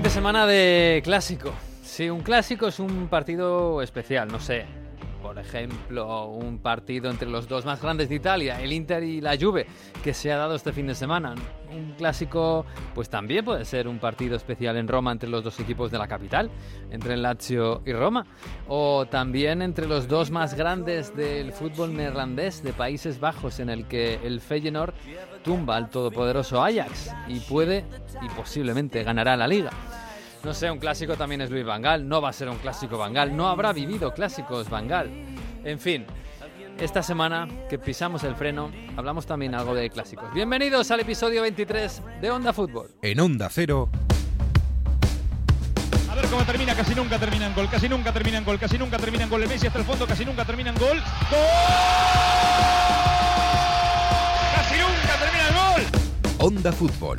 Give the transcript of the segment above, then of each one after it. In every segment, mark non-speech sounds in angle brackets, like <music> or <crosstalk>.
Fin de semana de clásico. Sí, un clásico es un partido especial, no sé. Por ejemplo, un partido entre los dos más grandes de Italia, el Inter y la Juve, que se ha dado este fin de semana. Un clásico, pues también puede ser un partido especial en Roma entre los dos equipos de la capital, entre el Lazio y Roma. O también entre los dos más grandes del fútbol neerlandés de Países Bajos, en el que el Feyenoord tumba al todopoderoso Ajax y puede y posiblemente ganará la liga. No sé, un clásico también es Luis Vangal, no va a ser un clásico Vangal, no habrá vivido clásicos Vangal. En fin, esta semana que pisamos el freno, hablamos también algo de clásicos. Bienvenidos al episodio 23 de Onda Fútbol. En Onda Cero. A ver cómo termina, casi nunca termina en gol, casi nunca termina en gol, casi nunca termina en gol. El Messi hasta el fondo, casi nunca termina en gol. ¡Gol! ¡Casi nunca termina en gol! Onda Fútbol.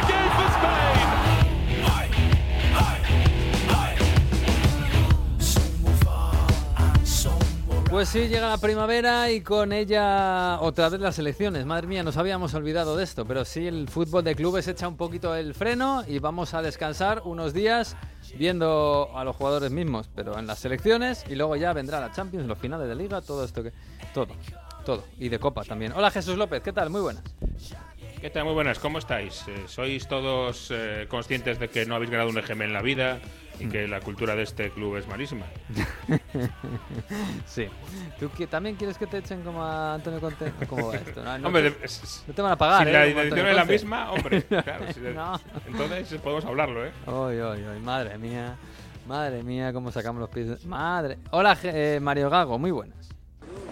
Pues sí, llega la primavera y con ella otra vez las elecciones. Madre mía, nos habíamos olvidado de esto, pero sí, el fútbol de clubes echa un poquito el freno y vamos a descansar unos días viendo a los jugadores mismos, pero en las selecciones y luego ya vendrá la Champions, los finales de liga, todo esto que... Todo, todo. Y de Copa también. Hola Jesús López, ¿qué tal? Muy buenas. ¿Qué tal? Muy buenas, ¿cómo estáis? Eh, ¿Sois todos eh, conscientes de que no habéis ganado un EGM en la vida y que la cultura de este club es malísima? <laughs> Sí. ¿Tú también quieres que te echen como a Antonio Conte? ¿Cómo va esto? No, no hombre, te, no van a pagar, si ¿eh? la Antonio es la misma, hombre, <laughs> claro. si No. Entonces podemos hablarlo, ¿eh? Madre mía. Madre mía, cómo sacamos los pies. Madre. Hola, eh, Mario Gago, muy buenas.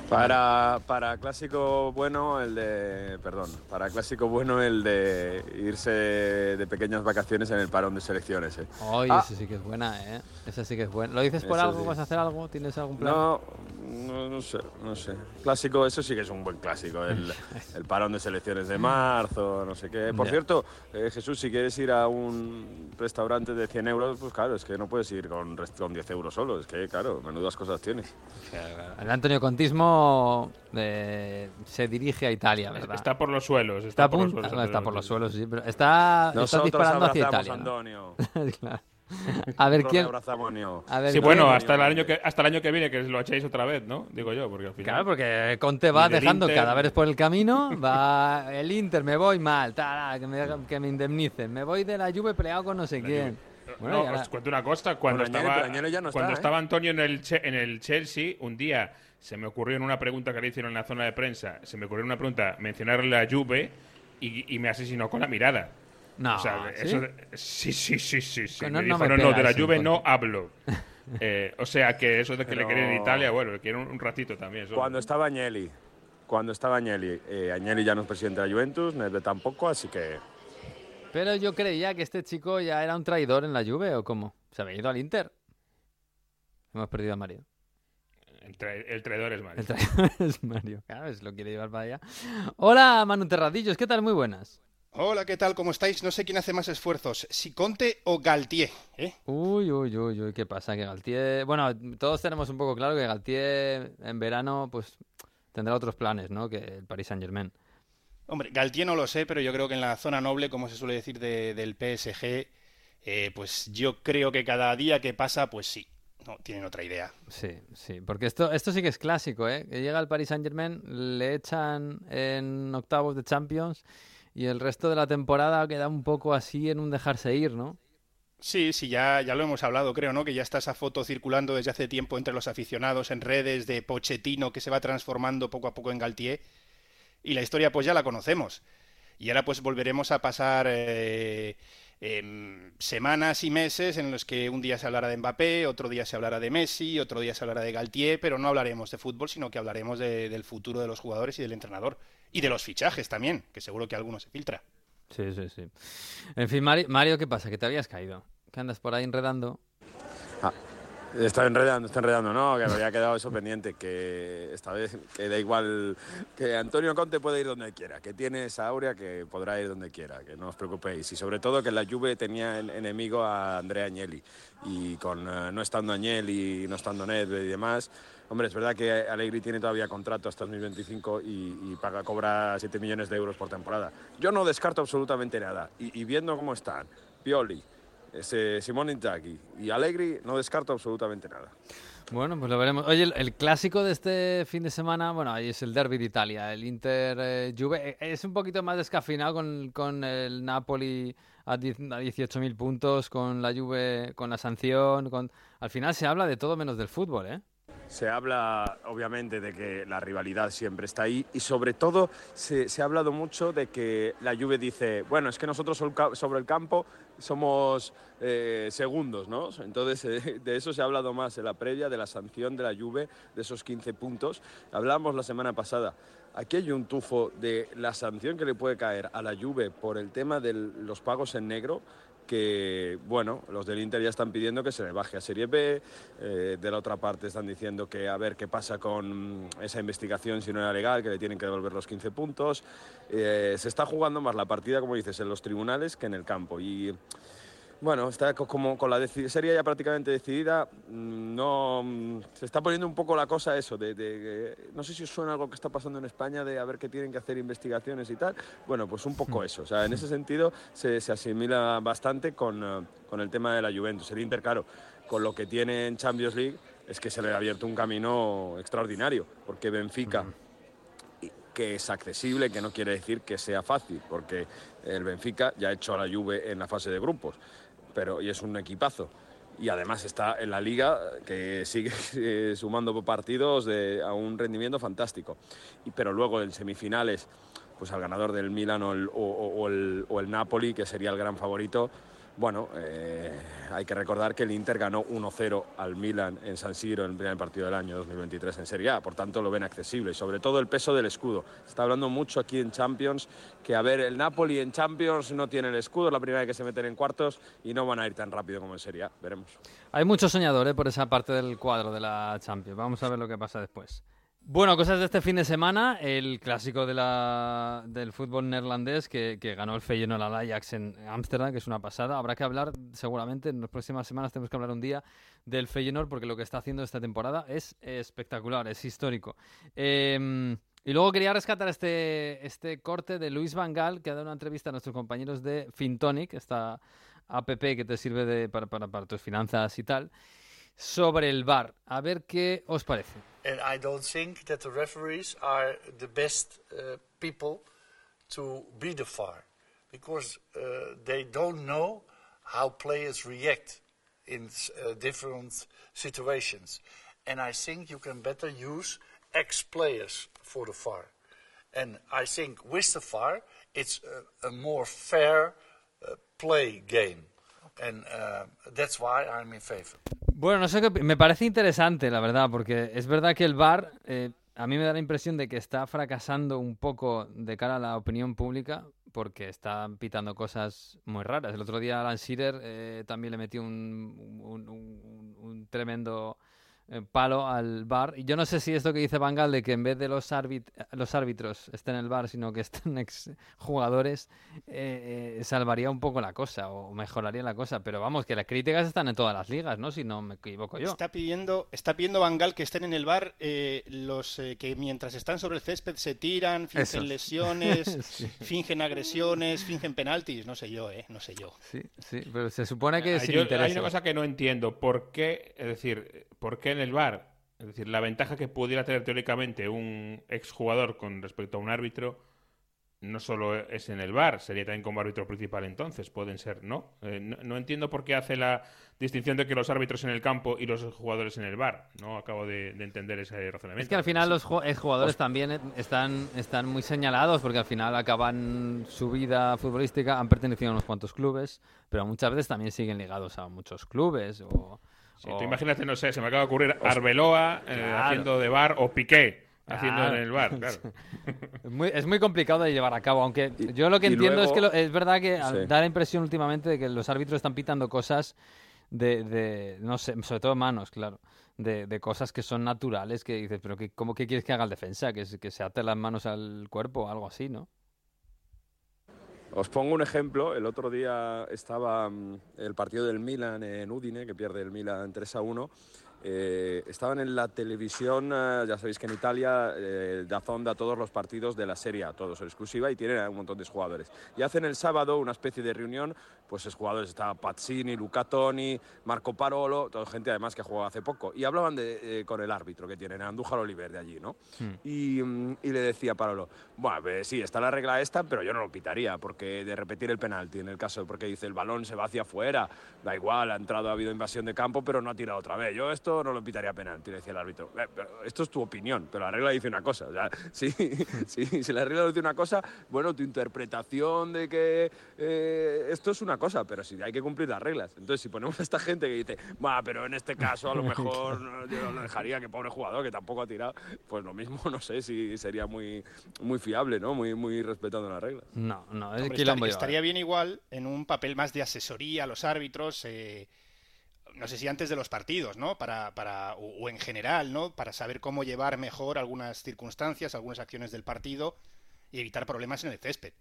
Para, para clásico bueno el de perdón para clásico bueno el de irse de pequeñas vacaciones en el parón de selecciones ¿eh? Ay, Ah. esa sí que es buena, ¿eh? Esa sí que es buena. ¿Lo dices por Eso algo? sí. ¿Vas a hacer algo? ¿Tienes algún plan? no, no no sé no sé clásico eso sí que es un buen clásico el, <laughs> el parón de selecciones de marzo no sé qué por cierto eh, Jesús si quieres ir a un restaurante de 100 euros pues claro es que no puedes ir con, rest- con 10 euros solo es que claro menudas cosas tienes El Antonio Contismo eh, se dirige a Italia, ¿verdad? Está por los suelos. Está Está, por los suelos. bueno, está por los suelos, sí, pero está, está nosotros disparando hacia abrazamos Italia. Antonio <laughs> Claro. A ver quién. a ver Sí, bueno, hasta el, año que, hasta el año que viene que lo echéis otra vez, ¿no? Digo yo, porque al final... Claro, porque Conte va dejando Inter- cadáveres por el camino, va <laughs> el Inter, me voy mal, tala, que, me, que me indemnicen, me voy de la Juve peleado con no sé quién. Bueno, no, y ahora- os cuento una cosa. Cuando Bueno, estaba, está, cuando ¿eh? estaba Antonio en el, Che- en el Chelsea, un día se me ocurrió en una pregunta que le hicieron en la zona de prensa, se me ocurrió en una pregunta mencionarle a Juve y, y me asesinó con la mirada. No, O sea, ¿sí? eso- sí, sí, sí, sí, sí. No, me no dijo, me no, no, de la Juve no hablo. <laughs> Eh, o sea, que eso de que le Pero- quieren en Italia, bueno, le quieren un, un ratito también. eso- Cuando estaba Agnelli, cuando estaba Agnelli, eh, Agnelli ya no es presidente de la Juventus, Nedved tampoco, así que Pero yo creía que este chico ya era un traidor en la Juve, ¿o cómo? Se había ido al Inter. Hemos perdido a Mario. El, tra- el traidor es Mario. El traidor <laughs> es Mario. Claro, se lo quiere llevar para allá. Hola, Manu Terradillos, ¿qué tal? Muy buenas. Hola, ¿qué tal? ¿Cómo estáis? No sé quién hace más esfuerzos, si Conte o Galtier, ¿eh? Uy, uy, uy, uy, ¿qué pasa? Que Galtier... Bueno, todos tenemos un poco claro que Galtier en verano pues tendrá otros planes, ¿no? Que el Paris Saint-Germain. Hombre, Galtier no lo sé, pero yo creo que en la zona noble, como se suele decir de- del PSG, eh, pues yo creo que cada día que pasa, pues sí, no, tienen otra idea. Sí, sí, porque esto, esto sí que es clásico, ¿eh? Que llega el Paris Saint-Germain, le echan en octavos de Champions y el resto de la temporada queda un poco así en un dejarse ir, ¿no? Sí, sí, ya, ya lo hemos hablado, creo, ¿no? Que ya está esa foto circulando desde hace tiempo entre los aficionados en redes de Pochettino que se va transformando poco a poco en Galtier. Y la historia pues ya la conocemos. Y ahora pues volveremos a pasar eh, em, semanas y meses en los que un día se hablará de Mbappé, otro día se hablará de Messi, otro día se hablará de Galtier, pero no hablaremos de fútbol, sino que hablaremos de- del futuro de los jugadores y del entrenador. Y de los fichajes también, que seguro que alguno se filtra. Sí, sí, sí. En fin, Mari- Mario, ¿qué pasa? Que te habías caído. Que andas por ahí enredando. Está enredando, está enredando, no, que había quedado eso pendiente, que esta vez que da igual, que Antonio Conte puede ir donde quiera, que tiene esa aurea que podrá ir donde quiera, que no os preocupéis. Y sobre todo que la Juve tenía en- enemigo a Andrea Agnelli y con eh, no estando Agnelli, no estando Nedved y demás, hombre, es verdad que Allegri tiene todavía contrato hasta 2025 y, y paga, cobra 7 millones de euros por temporada. Yo no descarto absolutamente nada y, viendo cómo están, Pioli, ese Simone Inzaghi y Allegri, no descarto absolutamente nada. Bueno, pues lo veremos. Oye, el, clásico de este fin de semana, bueno, ahí es el derby de Italia, el Inter eh, Juve. Eh, Es un poquito más descafeinado con, con el Napoli a 18.000 puntos, con la Juve, con la sanción. Con... Al final se habla de todo menos del fútbol, ¿eh? Se habla, obviamente, de que la rivalidad siempre está ahí y, sobre todo, se, ha hablado mucho de que la Juve dice, bueno, es que nosotros sobre el campo somos eh, segundos, ¿no? Entonces, eh, de eso se ha hablado más en la previa, de la sanción de la Juve, de esos 15 puntos. Hablamos la semana pasada. Aquí hay un tufo de la sanción que le puede caer a la Juve por el tema de los pagos en negro que, bueno, los del Inter ya están pidiendo que se le baje a Serie B, eh, de la otra parte están diciendo que a ver qué pasa con esa investigación si no era legal, que le tienen que devolver los 15 puntos. Eh, se está jugando más la partida, como dices, en los tribunales que en el campo. Y bueno, está co- como con la serie ya prácticamente decidida, mm, no mm, se está poniendo un poco la cosa eso de, de- no sé si os suena algo que está pasando en España de a ver qué tienen que hacer investigaciones y tal. Bueno, pues un poco eso. O sea, en ese sentido se, se asimila bastante con, eh, con el tema de la Juventus. El Inter, claro, con lo que tiene en Champions League es que se le ha abierto un camino extraordinario, porque Benfica que es accesible, que no quiere decir que sea fácil, porque el Benfica ya ha hecho a la Juve en la fase de grupos, pero y es un equipazo. Y además está en la liga que sigue <laughs> sumando partidos de, a un rendimiento fantástico. Y, pero luego en semifinales, pues al ganador del Milan o- o el- o el Napoli, que sería el gran favorito, bueno, eh, hay que recordar que el Inter ganó 1-0 al Milan en San Siro en el primer partido del año 2023 en Serie A, por tanto lo ven accesible y sobre todo el peso del escudo. Está hablando mucho aquí en Champions que, a ver, el Napoli en Champions no tiene el escudo, es la primera vez que se meten en cuartos y no van a ir tan rápido como en Serie A, veremos. Hay mucho soñador ¿eh? por esa parte del cuadro de la Champions. Vamos a ver lo que pasa después. Bueno, cosas de este fin de semana. El clásico del fútbol neerlandés que, ganó el Feyenoord al Ajax en Ámsterdam, que es una pasada. Habrá que hablar, seguramente, en las próximas semanas tenemos que hablar un día del Feyenoord porque lo que está haciendo esta temporada es espectacular, es histórico. Eh, y luego quería rescatar este, este corte de Luis Van Gaal, que ha dado una entrevista a nuestros compañeros de Fintonic, esta app que te sirve de, para tus finanzas y tal, sobre el bar. A ver qué os parece. And I don't think that the referees are the best uh, people to be the VAR because uh, they don't know how players react in uh, different situations. And I think you can better use ex players for the VAR. And I think with the VAR, it's a, a more fair uh, play game. And uh, that's why I'm in favor. Bueno, no sé qué. Me parece interesante, la verdad, porque es verdad que el bar eh, a mí me da la impresión de que está fracasando un poco de cara a la opinión pública porque está pitando cosas muy raras. El otro día Alan Shearer eh, también le metió un, tremendo palo al bar. Y yo no sé si esto que dice Bangal de que en vez de los, árbit- los árbitros estén en el bar, sino que estén <laughs> ex jugadores, eh, eh, salvaría un poco la cosa o mejoraría la cosa. Pero vamos, que las críticas están en todas las ligas, ¿no? Si no me equivoco yo. Está pidiendo, está pidiendo Bangal que estén en el bar eh, los eh, que mientras están sobre el césped se tiran, fingen Esos. lesiones, <laughs> Sí. fingen agresiones, fingen penaltis. No sé yo, eh, no sé yo. Sí, sí, pero se supone que sin yo- interés. hay una cosa que no entiendo. ¿Por qué, es decir, por qué en el VAR? Es decir, la ventaja que pudiera tener teóricamente un exjugador con respecto a un árbitro no solo es en el VAR, sería también como árbitro principal entonces, pueden ser, ¿no? Eh, no, no entiendo por qué hace la distinción de que los árbitros en el campo y los jugadores en el VAR. No acabo de, de entender ese razonamiento. Es que al final los ju- jugadores también eh, están, están muy señalados porque al final acaban su vida futbolística, han pertenecido a unos cuantos clubes, pero muchas veces también siguen ligados a muchos clubes. O, Sí, o- tú imagínate, no sé, se me acaba de ocurrir Arbeloa eh, Claro. haciendo de bar o Piqué haciendo Claro. en el bar, claro. <laughs> Es muy, es muy complicado de llevar a cabo, aunque yo lo que y entiendo es luego- que lo- es verdad que al- Sí. da la impresión últimamente de que los árbitros están pitando cosas de, de, no sé, sobre todo manos, claro, de, de cosas que son naturales, que dices, pero que, ¿cómo que quieres que haga el defensa? Que, se- que se ate las manos al cuerpo o algo así, ¿no? Os pongo un ejemplo. El otro día estaba mm, el partido del Milan en Udine, que pierde el Milan 3 a 1. Eh, estaban en la televisión, eh, ya sabéis que en Italia eh, Dazón da todos los partidos de la Serie A, todos en exclusiva, y tienen a un montón de jugadores. Y hacen el sábado una especie de reunión, pues es jugadores, estaba Pazzini, Luca Toni, Marco Parolo, toda gente además que jugó hace poco. Y hablaban de, eh, con el árbitro que tienen, Andújar Oliver de allí, ¿no? Y, mm, y le decía a Parolo, bueno, pues sí, está la regla esta, pero yo no lo pitaría, porque de repetir el penalti, en el caso, porque dice el balón se va hacia afuera, da igual, ha entrado, ha habido invasión de campo, pero no ha tirado otra vez. Yo esto no lo pitaría penalti, le decía el árbitro. "Eh, esto es tu opinión, pero la regla dice una cosa. O sea, <laughs> sí, sí, si la regla dice una cosa, bueno, tu interpretación de que eh, esto es una cosa, pero sí hay que cumplir las reglas. Entonces, si ponemos a esta gente que dice, va, pero en este caso a lo <laughs> mejor no, yo no dejaría que pobre jugador que tampoco ha tirado, pues lo mismo <laughs> no sé si sería muy, muy fiable, ¿no? Muy, muy respetando las reglas. No, no, es Hombre, quilombo estar- estaría bien igual en un papel más de asesoría a los árbitros, eh, no sé si antes de los partidos, ¿no? Para, para, o, o en general, ¿no? Para saber cómo llevar mejor algunas circunstancias, algunas acciones del partido y evitar problemas en el césped.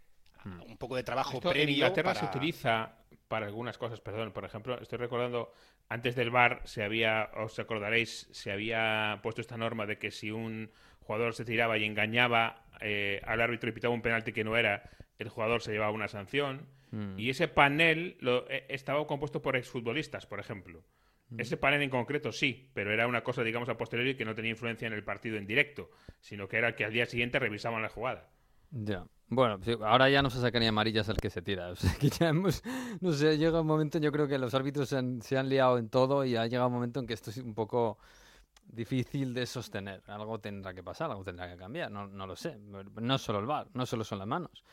Un poco de trabajo Esto en previo Inglaterra para- se utiliza para algunas cosas, perdón. Por ejemplo, estoy recordando, antes del VAR se había, os acordaréis, se había puesto esta norma de que si un jugador se tiraba y engañaba eh, al árbitro y pitaba un penalti que no era, el jugador se llevaba una sanción. Mm. Y ese panel lo, eh, estaba compuesto por exfutbolistas, por ejemplo. Mm. Ese panel en concreto sí, pero era una cosa, digamos, a posteriori que no tenía influencia en el partido en directo, sino que era que al día siguiente revisaban la jugada. Ya. Bueno, ahora ya no se saca ni amarillas el que se tira. O sea, <laughs> que ya hemos, no sé, llega un momento, yo creo que los árbitros se han, se han liado en todo y ha llegado un momento en que esto es un poco difícil de sostener. Algo tendrá que pasar, algo tendrá que cambiar, no, no lo sé. No solo el VAR, no solo son las manos.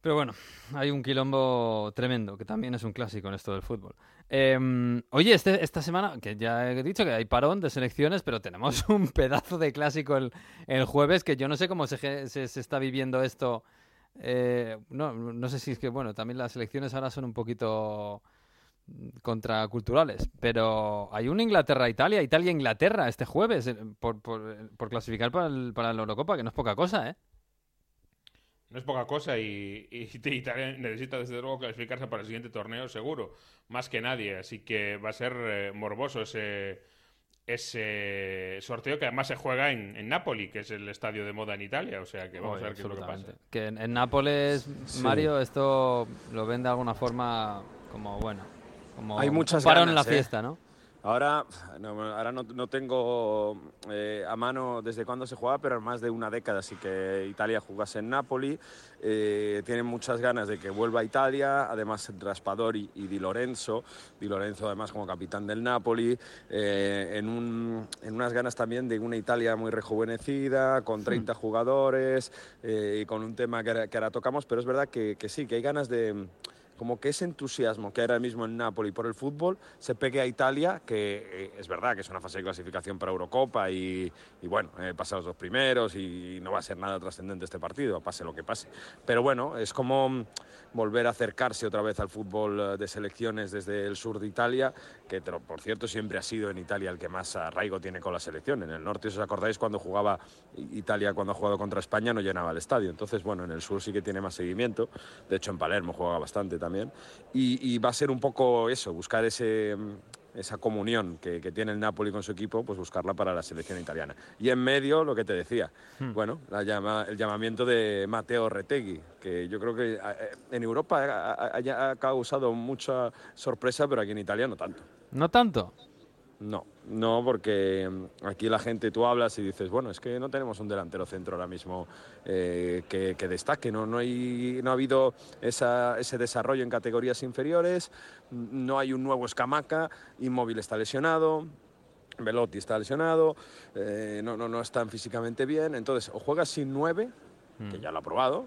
Pero bueno, hay un quilombo tremendo, que también es un clásico en esto del fútbol. Em, oye, este, esta semana, que ya he dicho que hay parón de selecciones, pero tenemos <laughs> un pedazo de clásico el, el jueves, que yo no sé cómo se, se, está viviendo esto. Eh, no, no sé si es que, bueno, también las selecciones ahora son un poquito contraculturales, pero hay un Inglaterra-Italia, Italia-Inglaterra este jueves eh, por, por, por clasificar para, el- para la Eurocopa, que no es poca cosa, ¿eh? No es poca cosa y, y <laughs> Italia necesita desde luego clasificarse para el siguiente torneo seguro, más que nadie. Así que va a ser eh, morboso ese, ese sorteo que además se juega en, en Nápoli, que es el estadio de moda en Italia. O sea que vamos Oye, a ver qué es lo que pasa. Que en, en Nápoles, Mario, esto lo ven de alguna forma como, bueno, como Hay muchas en ganas, la ¿eh? fiesta, ¿no? Ahora no, ahora no, no tengo eh, a mano desde cuándo se jugaba, pero más de una década, así que Italia jugase en Napoli. Eh, tienen muchas ganas de que vuelva a Italia, además Raspadori y Di Lorenzo. Di Lorenzo además como capitán del Napoli, eh, en, un- en unas ganas también de una Italia muy rejuvenecida, con 30 jugadores eh, y con un tema que ahora, que ahora tocamos, pero es verdad que, que sí, que hay ganas de como que ese entusiasmo que ahora mismo en Napoli por el fútbol se pegue a Italia, que eh, es verdad que es una fase de clasificación para Eurocopa y, bueno, eh, pasan los dos primeros y no va a ser nada trascendente este partido, pase lo que pase. Pero bueno, es como volver a acercarse otra vez al fútbol eh, de selecciones desde el sur de Italia, que por cierto siempre ha sido en Italia el que más arraigo tiene con la selección. En el norte, si os acordáis, cuando jugaba Italia, cuando ha jugado contra España, no llenaba el estadio. Entonces, bueno, en el sur sí que tiene más seguimiento. De hecho, en Palermo juega bastante también. Y, y va a ser un poco eso, buscar ese, mm, esa comunión que, que tiene el Napoli con su equipo, pues buscarla para la selección italiana. Y en medio, lo que te decía, bueno, la llama, el llamamiento de Mateo Retegui, que yo creo que eh, en Europa ha, ha- ha causado mucha sorpresa, pero aquí en Italia no tanto. No tanto. No, no, porque mm, aquí la gente, tú hablas y dices, bueno, es que no tenemos un delantero centro ahora mismo eh, que, que destaque, ¿no? No, hay, no ha habido esa- ese desarrollo en categorías inferiores, mm, no hay un nuevo escamaca, Inmóvil está lesionado, Velotti está lesionado, eh, no, no, no están físicamente bien, entonces o juegas sin nueve, que ya lo ha probado,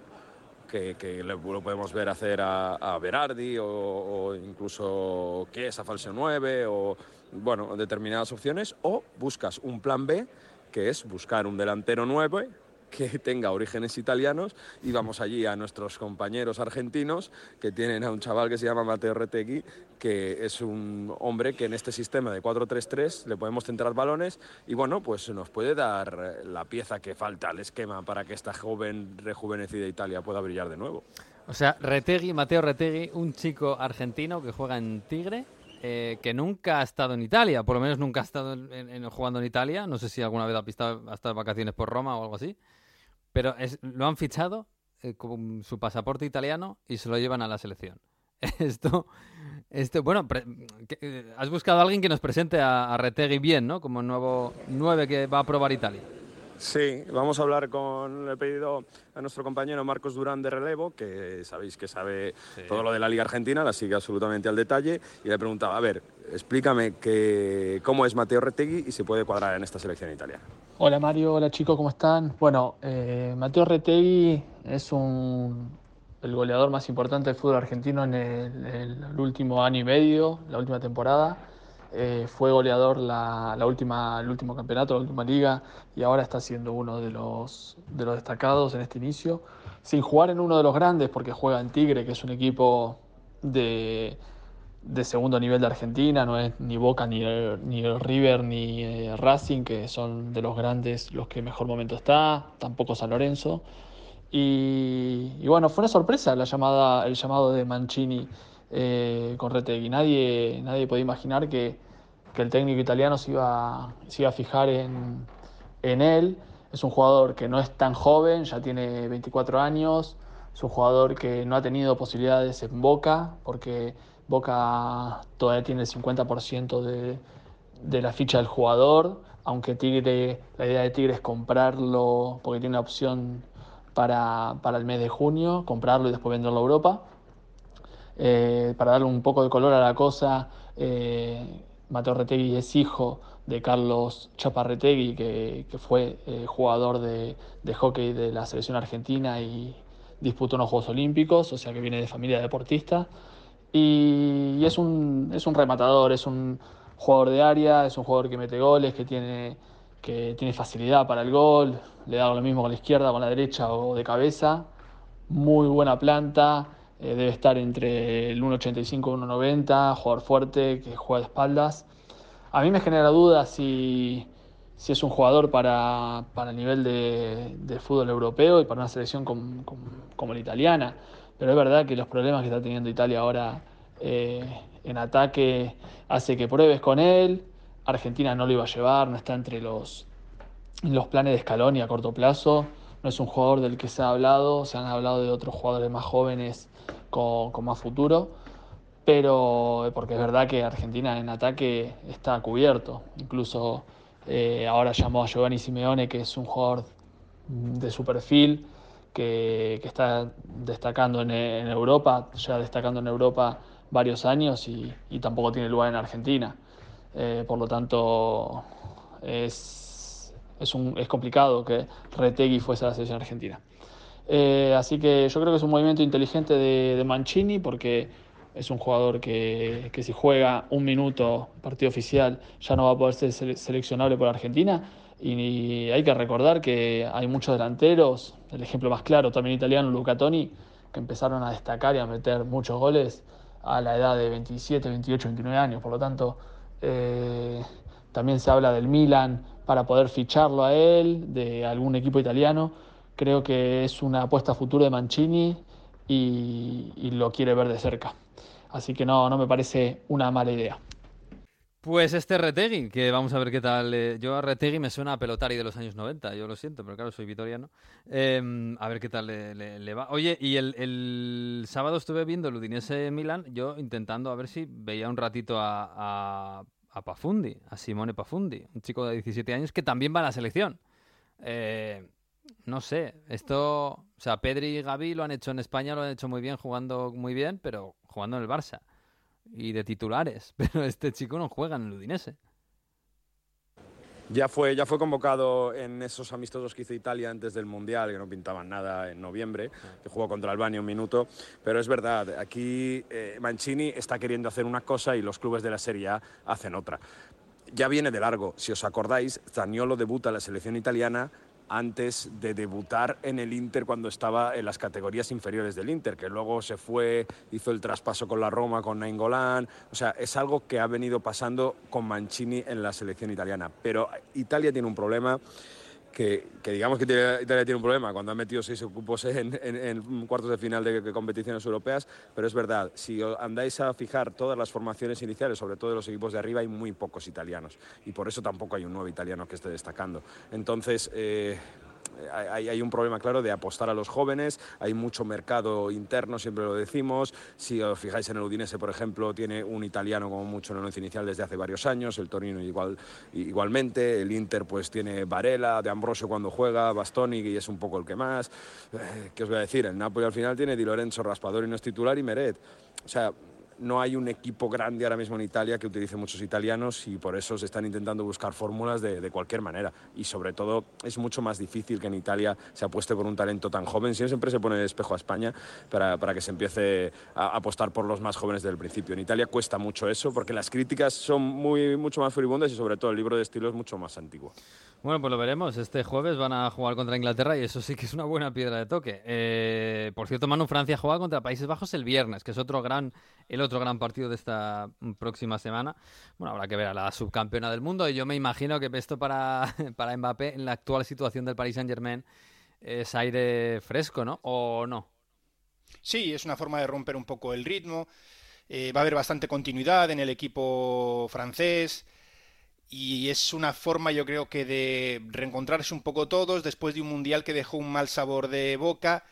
que, que lo podemos ver hacer a, a Berardi o, incluso que es a falso 9 o bueno, determinadas opciones, o buscas un plan B, que es buscar un delantero 9 que <laughs> tenga orígenes italianos y vamos allí a nuestros compañeros argentinos que tienen a un chaval que se llama Mateo Retegui, que es un hombre que en este sistema de 4-3-3 le podemos centrar balones y bueno, pues nos puede dar la pieza que falta al esquema para que esta joven rejuvenecida Italia pueda brillar de nuevo. O sea, Retegui, Mateo Retegui, un chico argentino que juega en Tigre, eh, que nunca ha estado en Italia, por lo menos nunca ha estado en, jugando en Italia. No sé si alguna vez ha estado, de vacaciones por Roma o algo así. Pero lo han fichado eh, con su pasaporte italiano y se lo llevan a la selección. <laughs> Esto, esto bueno, eh, has buscado a alguien que nos presente a, a Retegui bien, ¿no? Como nuevo 9 que va a probar Italia. Sí, vamos a hablar con el pedido a nuestro compañero Marcos Durán de relevo, que sabéis que sabe todo lo de la Liga Argentina, la sigue absolutamente al detalle, y le preguntaba, a ver, explícame que, cómo es Mateo Retegui y si puede cuadrar en esta selección italiana. Hola Mario, hola chicos, ¿cómo están? Bueno, eh, Mateo Retegui es un, el goleador más importante del fútbol argentino en el último año y medio, la última temporada eh, fue goleador la, última, el último campeonato, la última liga, y ahora está siendo uno de los, de los destacados en este inicio, sin jugar en uno de los grandes, porque juega en Tigre, que es un equipo de, de segundo nivel de Argentina, no es ni Boca, ni, ni River, ni eh, Racing, que son de los grandes los que mejor momento está, tampoco San Lorenzo. Y, bueno, fue una sorpresa el llamado de Mancini eh, con Retegui. Nadie, nadie podía imaginar que, el técnico italiano se iba, se iba a fijar en, él. Es un jugador que no es tan joven, ya tiene 24 años. Es un jugador que no ha tenido posibilidades en Boca, porque Boca todavía tiene el 50% de, de la ficha del jugador, aunque Tigre, la idea de Tigre es comprarlo, porque tiene una opción para, para el mes de junio, comprarlo y después venderlo a Europa. Eh, para darle un poco de color a la cosa, eh, Mateo Retegui es hijo de Carlos Chaparretegui, que, fue eh, jugador de, hockey de la selección argentina y disputó unos Juegos Olímpicos, o sea que viene de familia deportista. Y, es, un, es un rematador, es un jugador de área, es un jugador que mete goles, que tiene, que tiene facilidad para el gol, le da lo mismo con la izquierda, con la derecha o de cabeza. Muy buena planta, eh, debe estar entre el 1,85 y 1,90, jugador fuerte que juega de espaldas. A mí me genera dudas si, si es un jugador para, para el nivel de, fútbol europeo y para una selección como, la italiana. Pero es verdad que los problemas que está teniendo Italia ahora eh, en ataque hace que pruebes con él. Argentina no lo iba a llevar, no está entre los, los planes de Scaloni a corto plazo. No es un jugador del que se ha hablado, se han hablado de otros jugadores más jóvenes con, más futuro, pero porque es verdad que Argentina en ataque está cubierto. Incluso eh, ahora llamó a Giovanni Simeone, que es un jugador de su perfil, que, está destacando en, Europa, ya destacando en Europa varios años y, tampoco tiene lugar en Argentina. Eh, por lo tanto, es, es, un, es complicado que Retegui fuese a la selección argentina. Eh, así que yo creo que es un movimiento inteligente de, Mancini porque es un jugador que, si juega un minuto partido oficial ya no va a poder ser seleccionable por Argentina. Y, hay que recordar que hay muchos delanteros, el ejemplo más claro también italiano, Luca Toni, que empezaron a destacar y a meter muchos goles a la edad de 27, 28, 29 años. Por lo tanto, eh, también se habla del Milan para poder ficharlo a él, de algún equipo italiano Creo que es una apuesta futura de Mancini y, lo quiere ver de cerca. Así que no, no me parece una mala idea. Pues este Retegui, que vamos a ver qué tal. Eh, yo a Retegui me suena a pelotari de los años 90, yo lo siento, pero claro, soy vitoriano. Em, a ver qué tal le, va. Oye, y el, sábado estuve viendo el Udinese Milan, yo intentando a ver si veía un ratito a, Pafundi, a Simone Pafundi, un chico de 17 años que también va a la selección. Eh, no sé, esto, o sea, Pedri y Gaby lo han hecho en España, lo han hecho muy bien, jugando muy bien, pero jugando en el Barça y de titulares, <laughs> pero este chico no juega en el Udinese. Ya fue, ya fue convocado en esos amistosos que hizo Italia antes del Mundial, que no pintaban nada en noviembre, que jugó contra Albania un minuto. Pero es verdad, aquí eh, Mancini está queriendo hacer una cosa y los clubes de la Serie A hacen otra. Ya viene de largo. Si os acordáis, Zaniolo debuta en la selección italiana antes de debutar en el Inter cuando estaba en las categorías inferiores del Inter, que luego se fue, hizo el traspaso con la Roma, con Nainggolan. O sea, es algo que ha venido pasando con Mancini en la selección italiana. Pero Italia tiene un problema que, digamos que Italia tiene un problema cuando ha metido seis cupos en, cuartos de final de, competiciones europeas, pero es verdad, si andáis a fijar todas las formaciones iniciales, sobre todo de los equipos de arriba, hay muy pocos italianos y por eso tampoco hay un nuevo italiano que esté destacando. Entonces, eh, hay, un problema claro de apostar a los jóvenes, hay mucho mercado interno, siempre lo decimos. Si os fijáis en el Udinese, por ejemplo, tiene un italiano como mucho en el once inicial desde hace varios años, el Torino igual, igualmente, el Inter pues tiene Varela, De Ambrosio cuando juega, Bastoni y es un poco el que más. Eh, ¿Qué os voy a decir? El Napoli al final tiene Di Lorenzo, Raspadori no es titular y Meret. O sea, no hay un equipo grande ahora mismo en Italia que utilice muchos italianos y por eso se están intentando buscar fórmulas de, cualquier manera. Y sobre todo es mucho más difícil que en Italia se apueste por un talento tan joven. Siempre se pone el espejo a España para, para que se empiece a apostar por los más jóvenes desde el principio. En Italia cuesta mucho eso porque las críticas son muy, mucho más furibundas y sobre todo el libro de estilo es mucho más antiguo. Bueno, pues lo veremos. Este jueves van a jugar contra Inglaterra y eso sí que es una buena piedra de toque. Eh, por cierto, Manu, Francia juega contra Países Bajos el viernes, que es otro gran, el otro gran partido de esta próxima semana. Bueno, habrá que ver a la subcampeona del mundo y yo me imagino que esto para, <laughs> para Mbappé en la actual situación del Paris Saint-Germain es aire fresco, ¿no? ¿O no? Sí, es una forma de romper un poco el ritmo. Eh, va a haber bastante continuidad en el equipo francés y es una forma yo creo que de reencontrarse un poco todos después de un mundial que dejó un mal sabor de boca,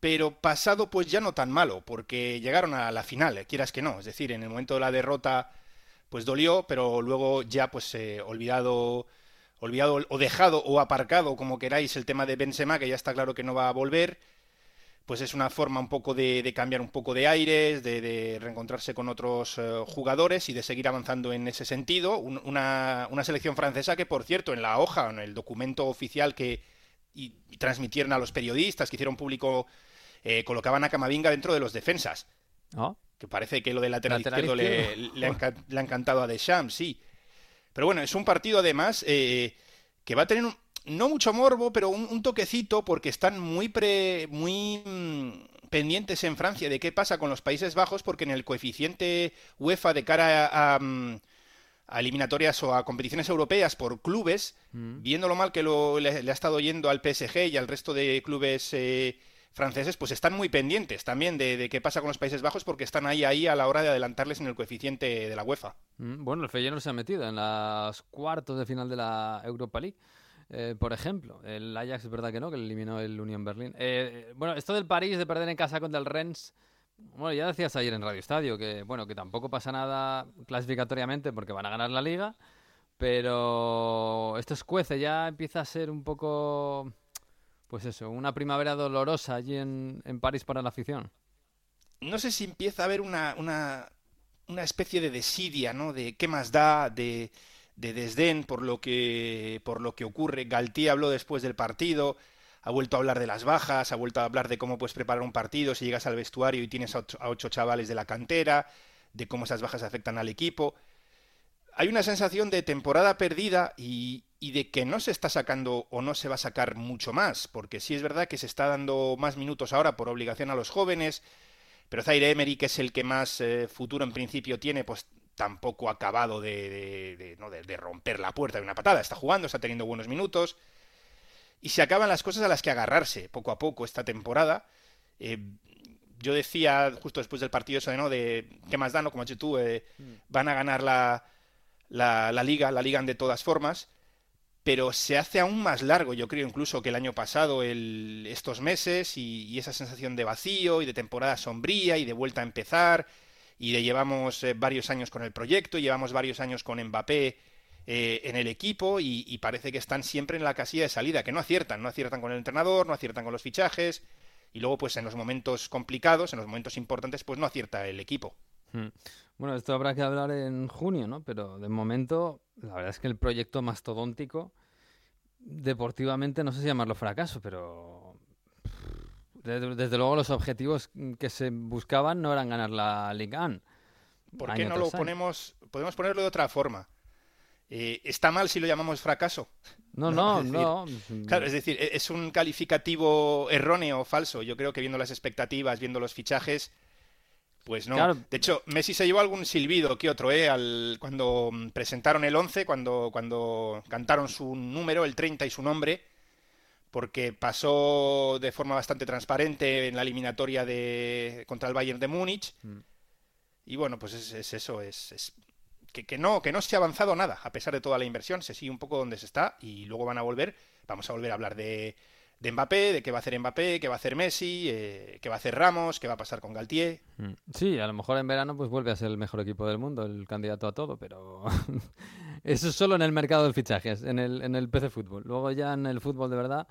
pero pasado pues ya no tan malo, porque llegaron a la final, eh, quieras que no, es decir, en el momento de la derrota pues dolió, pero luego ya pues eh, olvidado olvidado o dejado o aparcado como queráis el tema de Benzema, que ya está claro que no va a volver pues es una forma un poco de, cambiar un poco de aires, de, reencontrarse con otros eh, jugadores y de seguir avanzando en ese sentido. una, selección francesa que, por cierto, en la hoja, en el documento oficial que y, transmitieron a los periodistas, que hicieron público, eh, colocaban a Camavinga dentro de los defensas. ¿Ah? Que parece que lo del lateral, izquierdo, Le, ha, encantado a Deschamps, sí. Pero bueno, es un partido además eh, que va a tener un, no mucho morbo, pero un, toquecito porque están muy, pre, muy mm, pendientes en Francia de qué pasa con los Países Bajos, porque en el coeficiente UEFA de cara a, mm, eliminatorias o a competiciones europeas por clubes, mm. viendo lo mal que lo, le, ha estado yendo al PSG y al resto de clubes eh, franceses, pues están muy pendientes también de, qué pasa con los Países Bajos porque están ahí ahí a la hora de adelantarles en el coeficiente de la UEFA. Bueno, el Feyenoord se ha metido en las cuartos de final de la Europa League. Eh, por ejemplo, el Ajax es verdad que no, que eliminó el Union Berlin. Eh, bueno, esto del París de perder en casa contra el Rennes, bueno, ya decías ayer en Radio Estadio que bueno, que tampoco pasa nada clasificatoriamente porque van a ganar la liga, pero esto escuece, ya empieza a ser un poco pues eso, una primavera dolorosa allí en, en París para la afición. No sé si empieza a haber una, una, una especie de desidia, ¿no? De qué más da, de de desdén por lo que, por lo que ocurre. Galtier habló después del partido, ha vuelto a hablar de las bajas, ha vuelto a hablar de cómo puedes preparar un partido si llegas al vestuario y tienes a ocho, chavales de la cantera, de cómo esas bajas afectan al equipo. Hay una sensación de temporada perdida y, y, de que no se está sacando o no se va a sacar mucho más, porque sí es verdad que se está dando más minutos ahora por obligación a los jóvenes, pero Zaire Emery, que es el que más eh, futuro en principio tiene, pues tampoco ha acabado de, romper la puerta de una patada. Está jugando, está teniendo buenos minutos. Y se acaban las cosas a las que agarrarse poco a poco esta temporada. Eh, yo decía justo después del partido eso de, ¿no? de qué más da, ¿no? como has dicho tú, eh, mm. van a ganar la, la, liga, la ligan de todas formas, pero se hace aún más largo, yo creo, incluso que el año pasado, el, estos meses, y, esa sensación de vacío y de temporada sombría y de vuelta a empezar y de llevamos eh, varios años con el proyecto, llevamos varios años con Mbappé eh, en el equipo y, parece que están siempre en la casilla de salida, que no aciertan, no aciertan con el entrenador, no aciertan con los fichajes y luego pues en los momentos complicados, en los momentos importantes pues no acierta el equipo. Hmm. Bueno, esto habrá que hablar en junio, ¿no? Pero de momento la verdad es que el proyecto mastodóntico deportivamente no sé si llamarlo fracaso, pero desde, luego los objetivos que se buscaban no eran ganar la Liga 1. ¿Por qué no lo ponemos? Podemos ponerlo de otra forma. Eh, ¿Está mal si lo llamamos fracaso? No, <laughs> no, no. Claro, es decir, e-, es un calificativo erróneo o falso. Yo creo que viendo las expectativas, viendo los fichajes, pues no. De hecho, Messi se llevó algún silbido que otro, ¿eh? Al, cuando presentaron el 11, cuando, cuando cantaron su número, el 30 y su nombre, porque pasó de forma bastante transparente en la eliminatoria de, contra el Bayern de Múnich. Mm. Y bueno, pues es, eso, es que, no, que no se ha avanzado nada, a pesar de toda la inversión, se sigue un poco donde se está y luego van a volver, vamos a volver a hablar de, de Mbappé, de qué va a hacer Mbappé, qué va a hacer Messi, eh, qué va a hacer Ramos, qué va a pasar con Galtier. Mm. Sí, a lo mejor en verano pues vuelve a ser el mejor equipo del mundo, el candidato a todo, pero <laughs> eso es solo en el mercado de fichajes, en el, en el PC Fútbol. Luego ya en el fútbol de verdad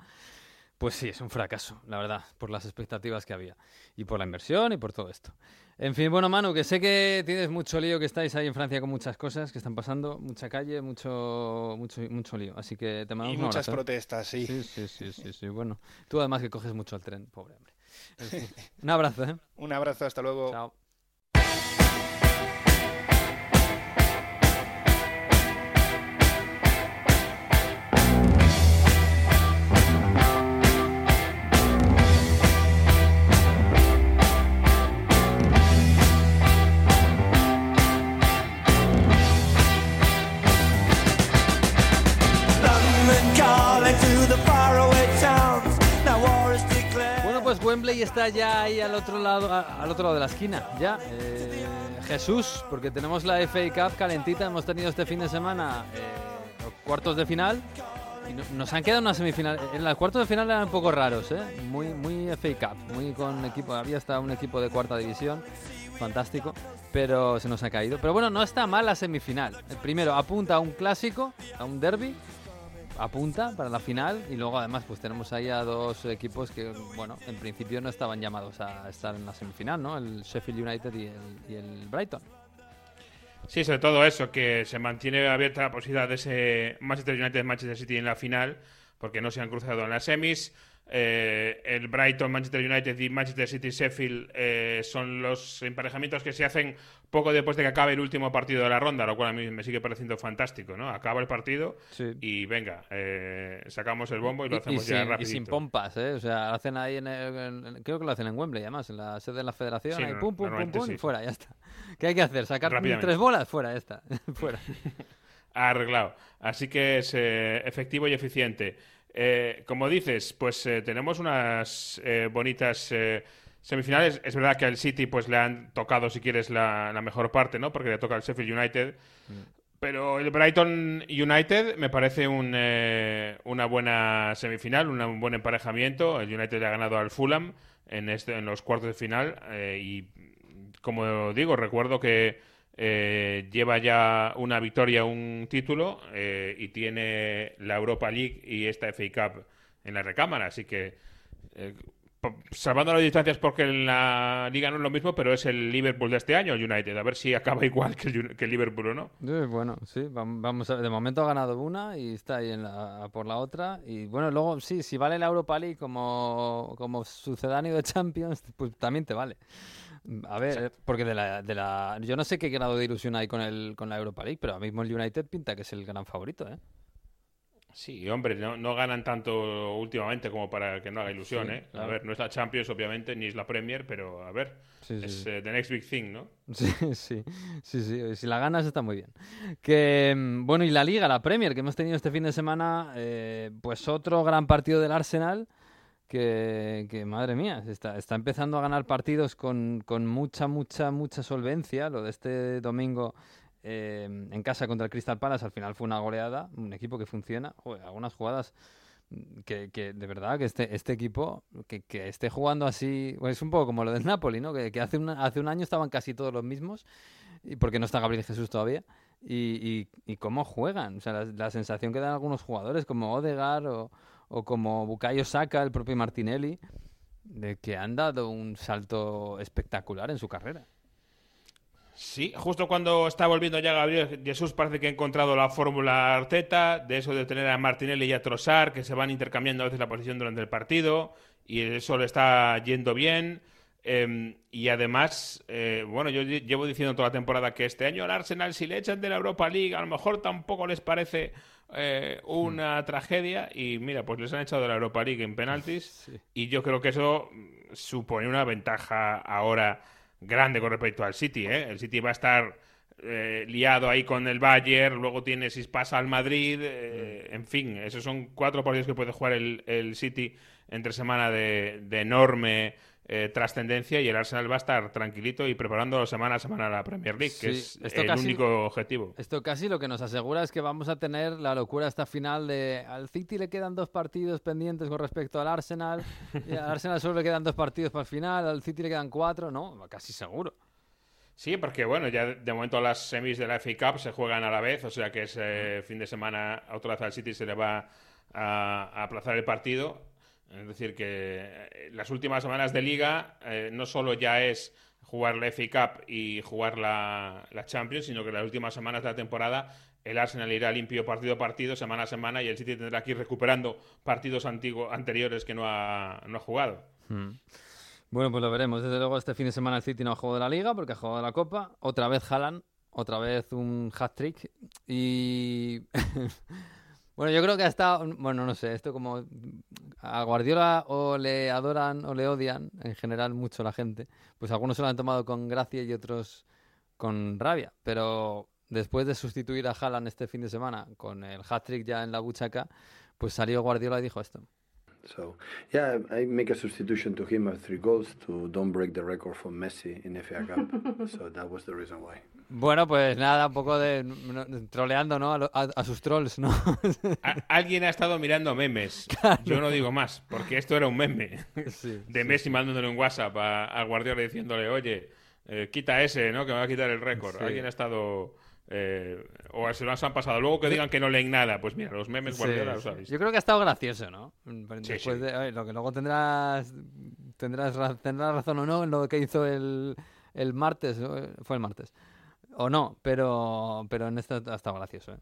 pues sí, es un fracaso, la verdad, por las expectativas que había. Y por la inversión y por todo esto. En fin, bueno, Manu, que sé que tienes mucho lío, que estáis ahí en Francia con muchas cosas que están pasando, mucha calle, mucho mucho, mucho lío. Así que te mando y muchas ¿eh? protestas, sí. Sí, sí, sí, sí, sí. Bueno, tú además que coges mucho el tren, pobre hombre. un abrazo, ¿eh? un abrazo, hasta luego. Chao. Wembley está ya ahí al otro lado, al otro lado de la esquina, ya. Eh, Jesús, porque tenemos la FA Cup calentita, hemos tenido este fin de semana eh, los cuartos de final. Y nos han quedado una semifinal. En los cuartos de final eran un poco raros, ¿eh? Muy, muy FA Cup, muy con equipo. Había hasta un equipo de cuarta división, fantástico, pero se nos ha caído. Pero bueno, no está mal la semifinal. El primero apunta a un clásico, a un derby, apunta para la final y luego además pues tenemos ahí a dos equipos que bueno en principio no estaban llamados a estar en la semifinal no el Sheffield United y el, y el Brighton. Sí sobre todo eso que se mantiene abierta la posibilidad de ese Manchester United Manchester City en la final porque no se han cruzado en las semis eh, el Brighton, Manchester United y Manchester City Sheffield eh, son los emparejamientos que se hacen poco después de que acabe el último partido de la ronda, lo cual a mí me sigue pareciendo fantástico, ¿no? Acaba el partido y venga, eh, sacamos el bombo y lo hacemos ya rápido. Y sin pompas, ¿eh? O sea, hacen ahí en, creo que lo hacen en Wembley, además, en la sede de la federación, ahí pum, pum, pum, pum, y fuera, ya está. <laughs> ¿Qué hay que hacer? ¿Sacar tres bolas? Fuera, ya está, <laughs> fuera. <laughs> Arreglado. Así que es efectivo y eficiente. Eh, como dices, pues eh, tenemos unas eh, bonitas semifinales. Es verdad que al City pues le han tocado, si quieres, la, mejor parte, ¿no? Porque le toca al Sheffield United. Mm. Pero el Brighton United me parece una buena semifinal, un buen emparejamiento. El United le ha ganado al Fulham en, este, en los cuartos de final. y como digo, recuerdo que eh, lleva ya una victoria, un título eh, y tiene la Europa League y esta FA Cup en la recámara. Así que, eh, salvando las distancias porque en la liga no es lo mismo, pero es el Liverpool de este año, el United. A ver si <laughs> acaba igual que el, Liverpool o no. bueno, sí, vamos a, de momento ha ganado una y está ahí por la otra. Y bueno, luego sí, si vale la Europa League como, como sucedáneo de Champions, pues también te vale. A ver, porque de la, de la, yo no sé qué grado de ilusión hay con, el, con la Europa League, pero ahora mismo el United pinta que es el gran favorito, ¿eh? Sí, hombre, no, no ganan tanto últimamente como para que no haga ilusión, ¿eh? A ver, no es la Champions, obviamente, ni es la Premier, pero a ver, es eh, the next big thing, ¿no? Sí, <laughs> sí, sí, sí, si la ganas está muy bien. Que, mm, bueno, y la Liga, la Premier, que hemos tenido este fin de semana, eh, pues otro gran partido del Arsenal que, madre mía, está, está empezando a ganar partidos con, con mucha, mucha, mucha solvencia. Lo de este domingo eh, en casa contra el Crystal Palace al final fue una goleada, un equipo que funciona. algunas jugadas que, que, de verdad que este, este equipo que, que esté jugando así, pues es un poco como lo del Napoli, ¿no? Que, hace, un, hace un año estaban casi todos los mismos, y porque no está Gabriel Jesús todavía. Y, y, cómo juegan, o sea, la, la, sensación que dan algunos jugadores como Odegar o, o como Bukayo Saka, el propio Martinelli, de que han dado un salto espectacular en su carrera. Sí, justo cuando está volviendo ya Gabriel Jesús parece que ha encontrado la fórmula Arteta, de eso de tener a Martinelli y a Trossard, que se van intercambiando a veces la posición durante el partido, y eso le está yendo bien. Em, y además, eh, bueno, yo llevo diciendo toda la temporada que este año al Arsenal, si le echan de la Europa League, a lo mejor tampoco les parece eh, una tragedia y mira, pues les han echado de la Europa League en penaltis <laughs> y yo creo que eso mm, supone una ventaja ahora grande con respecto al City. ¿eh? El City va a estar eh, liado ahí con el Bayern, luego tiene si pasa al Madrid, eh, en fin, esos son cuatro partidos que puede jugar el, el City entre semana de, de enorme eh, trascendencia y el Arsenal va a estar tranquilito y preparando semana a semana la Premier League, que es el casi- único objetivo. Esto casi lo que nos asegura es que vamos a tener la locura esta final de al City le quedan dos partidos pendientes con respecto al Arsenal y al Arsenal solo le quedan dos partidos para el final, al City le quedan cuatro, no, casi seguro. Sí, porque bueno, ya de momento las semis de la FA Cup se juegan a la vez, o sea que ese fin de semana otra vez al City se le va a, a aplazar el partido. Es decir, que eh, las últimas semanas de liga eh, no solo ya es jugar la FA Cup y jugar la, la Champions, sino que las últimas semanas de la temporada el Arsenal irá limpio partido a partido, semana a semana, y el City tendrá que ir recuperando partidos antiguos, anteriores que no ha, no ha jugado. Bueno, pues lo veremos. Desde luego este fin de semana el City no ha jugado la Liga porque ha jugado la Copa. Otra vez Haaland, otra vez un hat-trick. Y... <laughs> bueno, yo creo que ha estado... Bueno, no sé, esto como... A Guardiola o le adoran o le odian, en general mucho la gente. Pues algunos se lo han tomado con gracia y otros con rabia. Pero después de sustituir a Haaland este fin de semana con el hat-trick ya en la buchaca, pues salió Guardiola y dijo esto. So, yeah, I make a substitution to him of three goals to don't break the record for Messi in FA Cup. <laughs> so that was the reason why. Bueno, pues nada, un poco de troleando, ¿no? A, a- sus trolls, ¿no? <laughs> A- alguien ha estado mirando memes. Yo no digo más, porque esto era un meme. Sí, de Messi mandándole un WhatsApp a, Guardiola diciéndole, oye, eh, quita ese, ¿no? Que me va a quitar el récord. Sí. Alguien ha estado... eh, o se lo han pasado. Luego que digan que no leen nada. Pues mira, los memes Guardiola sí. los sabéis. Yo creo que ha estado gracioso, ¿no? Después Sí, sí. de oye, lo que luego tendrás tendrás tendrás razón o no en lo que hizo el, el martes, ¿no? fue el martes. O no, pero pero en esto ha estado gracioso, ¿eh?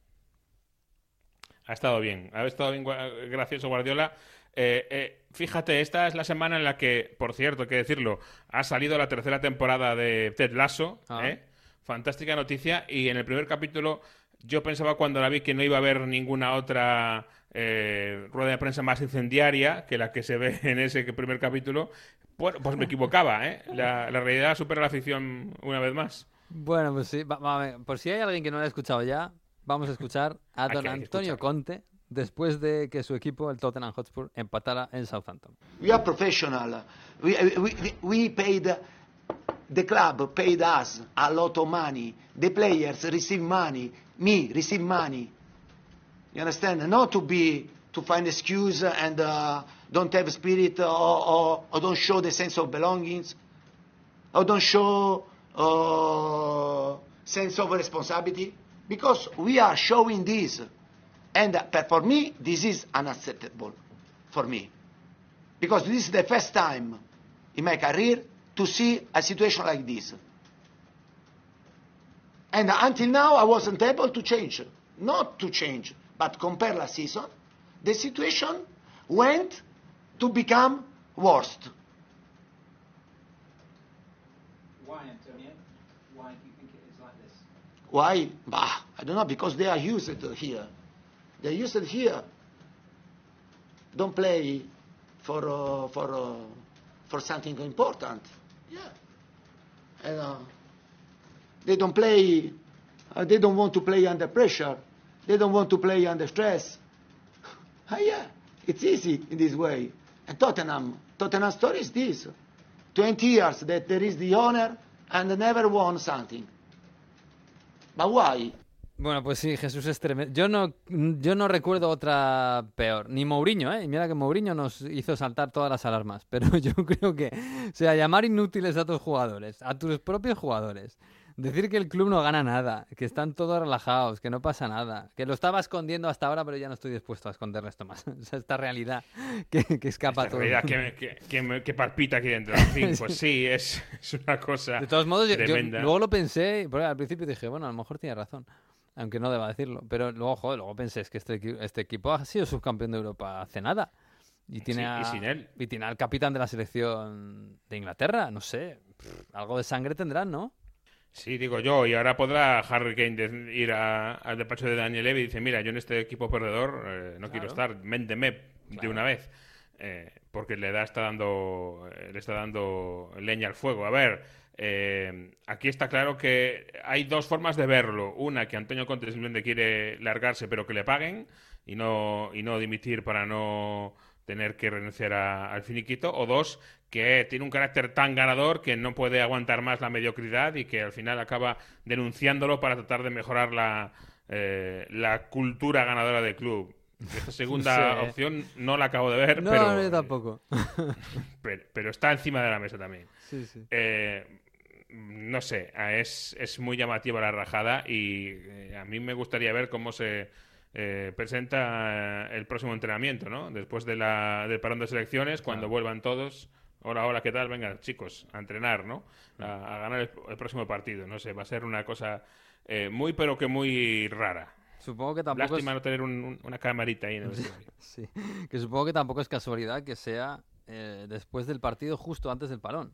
Ha estado bien, ha estado bien gracioso Guardiola. Eh, eh, fíjate, esta es la semana en la que, por cierto, hay que decirlo, ha salido la tercera temporada de Ted Lasso. Ah. ¿eh? Fantástica noticia. Y en el primer capítulo, yo pensaba cuando la vi que no iba a haber ninguna otra eh, rueda de prensa más incendiaria que la que se ve en ese primer capítulo. Bueno, pues me equivocaba, ¿eh? La, la realidad supera la ficción una vez más. Bueno, pues sí, va- va- a ver, por si hay alguien que no lo ha escuchado ya, vamos a escuchar a don Antonio Conte después de que su equipo, el Tottenham Hotspur, empatara en Southampton. We are professional. We, we, we paid, the club paid us a lot of money. The players receive money. Me receive money. You understand? Not to be, to find excuse and uh, don't have spirit or, or, or don't show the sense of belongings or don't show uh, sense of responsibility because we are showing this. And for me, this is unacceptable for me. Because this is the first time in my career to see a situation like this. And until now, I wasn't able to change. Not to change, but compare last season, the situation went to become Antonio? Why do you think it is like this? Why? Bah, I don't know, because they are used here. They're used here. Don't play for, uh, for, uh, for something important. Yeah. And, uh, they don't play, uh, they don't want to play under pressure. They don't want to play under stress. <laughs> Ah, yeah, it's easy in this way. And Tottenham, Tottenham story is this. 20 years that there is the owner and never won something. But why? Bueno, pues sí, Jesús es tremendo. Yo no, yo no recuerdo otra peor. Ni Mourinho, ¿eh? Mira que Mourinho nos hizo saltar todas las alarmas. <laughs> Pero yo creo que, o sea, llamar inútiles a tus jugadores, a tus propios jugadores, decir que el club no gana nada, que están todos relajados, que no pasa nada, que lo estaba escondiendo hasta ahora, pero ya no estoy dispuesto a esconderlo esto más. <laughs> O sea, esta realidad que, que escapa Esta todo. realidad que, que, que que palpita aquí dentro. En fin, <laughs> pues sí, es, es una cosa De todos modos, yo- yo luego lo pensé, porque al principio dije, bueno, a lo mejor tiene razón, aunque no deba decirlo. Pero luego, joder, luego pensé, es que este, este equipo ha sido subcampeón de Europa hace nada. Y tiene, Sí, y a- sin él. y tiene al capitán de la selección de Inglaterra, no sé, pff, algo de sangre tendrán, ¿no? Sí, digo yo, y ahora podrá Harry Kane ir a- al despacho de Daniel Levy y dice, mira, yo en este equipo perdedor eh, no quiero estar, ménteme de una vez. Eh, porque le da está dando eh, le está dando leña al fuego. A ver, eh, aquí está claro que hay dos formas de verlo. Una, que Antonio Conte simplemente quiere largarse pero que le paguen y no, y no dimitir para no tener que renunciar a- al finiquito. O dos, que tiene un carácter tan ganador que no puede aguantar más la mediocridad y que al final acaba denunciándolo para tratar de mejorar la, eh, la cultura ganadora del club. Esta <laughs> segunda Sí. opción no la acabo de ver, No, pero, yo tampoco. <laughs> pero, pero está encima de la mesa también. Sí, sí. Eh, no sé, eh, es, es muy llamativa la rajada y eh, a mí me gustaría ver cómo se eh, presenta eh, el próximo entrenamiento, ¿no? Después de la, del parón de selecciones, cuando vuelvan todos. Hola, hola, ¿qué tal? Venga, chicos, a entrenar, ¿no? A, a ganar el, el próximo partido. No sé, va a ser una cosa eh, muy, pero que muy rara. Supongo que tampoco Lástima es- no tener un- un- una camarita ahí en el. Sí, <laughs> que supongo que tampoco es casualidad que sea eh, después del partido justo antes del parón.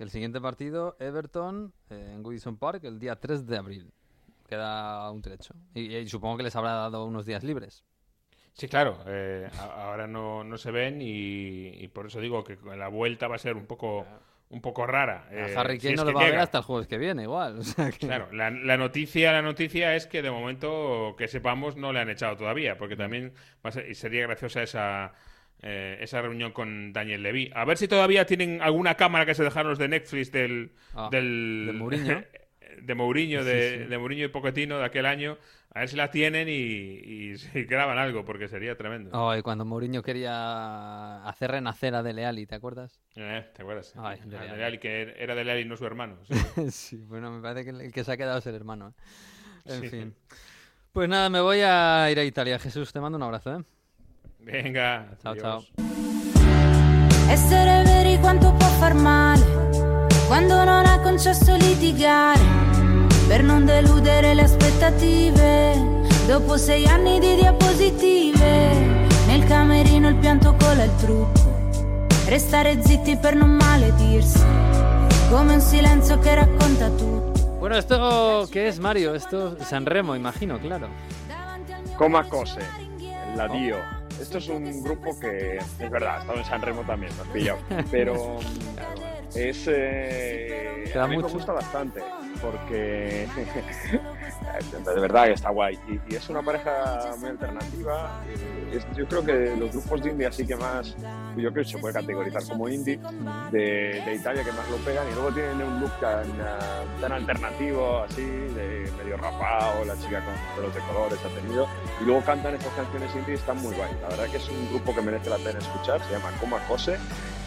El siguiente partido, Everton, eh, en Goodison Park, el día 3 de abril. Queda un trecho. Y, y supongo que les habrá dado unos días libres. Sí, claro, eh, a- ahora no, no se ven y, y por eso digo que la vuelta va a ser un poco, un poco rara. A eh, Harry si Kane no lo va a ver hasta el jueves que viene, igual. <laughs> o sea que- Claro, la, la noticia, la noticia es que de momento que sepamos no le han echado todavía, porque también va a ser- y sería graciosa esa eh, esa reunión con Daniel Levy. A ver si todavía tienen alguna cámara que se dejaron los de Netflix del Ah, del de Mourinho. <laughs> de Mourinho, de, sí. de Mourinho y Pochettino de aquel año. A ver si la tienen y, y <laughs> si graban algo, porque sería tremendo. Ay, cuando Mourinho quería hacer renacer a Dele Alli, ¿te acuerdas? Eh, ¿Te acuerdas? Ay, Dele Alli. Dele Alli, que era Dele Alli y no su hermano. sí. <laughs> sí, bueno, me parece que el que se ha quedado es el hermano. ¿eh? En Sí. fin. Pues nada, me voy a ir a Italia. Jesús, te mando un abrazo, ¿eh? Venga, Ciao, adiós. Essere veri quanto può far male quando non ha concesso litigare per non deludere le aspettative. Dopo sei anni di diapositive, nel camerino il pianto cola il trucco. Restare zitti per non maledirsi, come un silenzio che racconta tutto. Bueno, ¿esto qué es, Mario? Esto es San Remo, imagino, claro. Coma Cose, el Ladío. Esto es un grupo que, es verdad, ha estado en San Remo también, has pillado. Pero es. eh, ¿Te da a mí mucho? me gusta bastante, porque. <laughs> de verdad que está guay. Y, y es una pareja muy alternativa. es- yo creo que los grupos de indie, así que más. Yo creo que se puede categorizar como indie de, de Italia que más lo pegan. Y luego tienen un look tan, tan alternativo, así, de medio rapado, la chica con pelos de colores ha tenido. Y luego cantan estas canciones indie y están muy guay. La verdad que es un grupo que merece la pena escuchar. Se llama Coma Cose.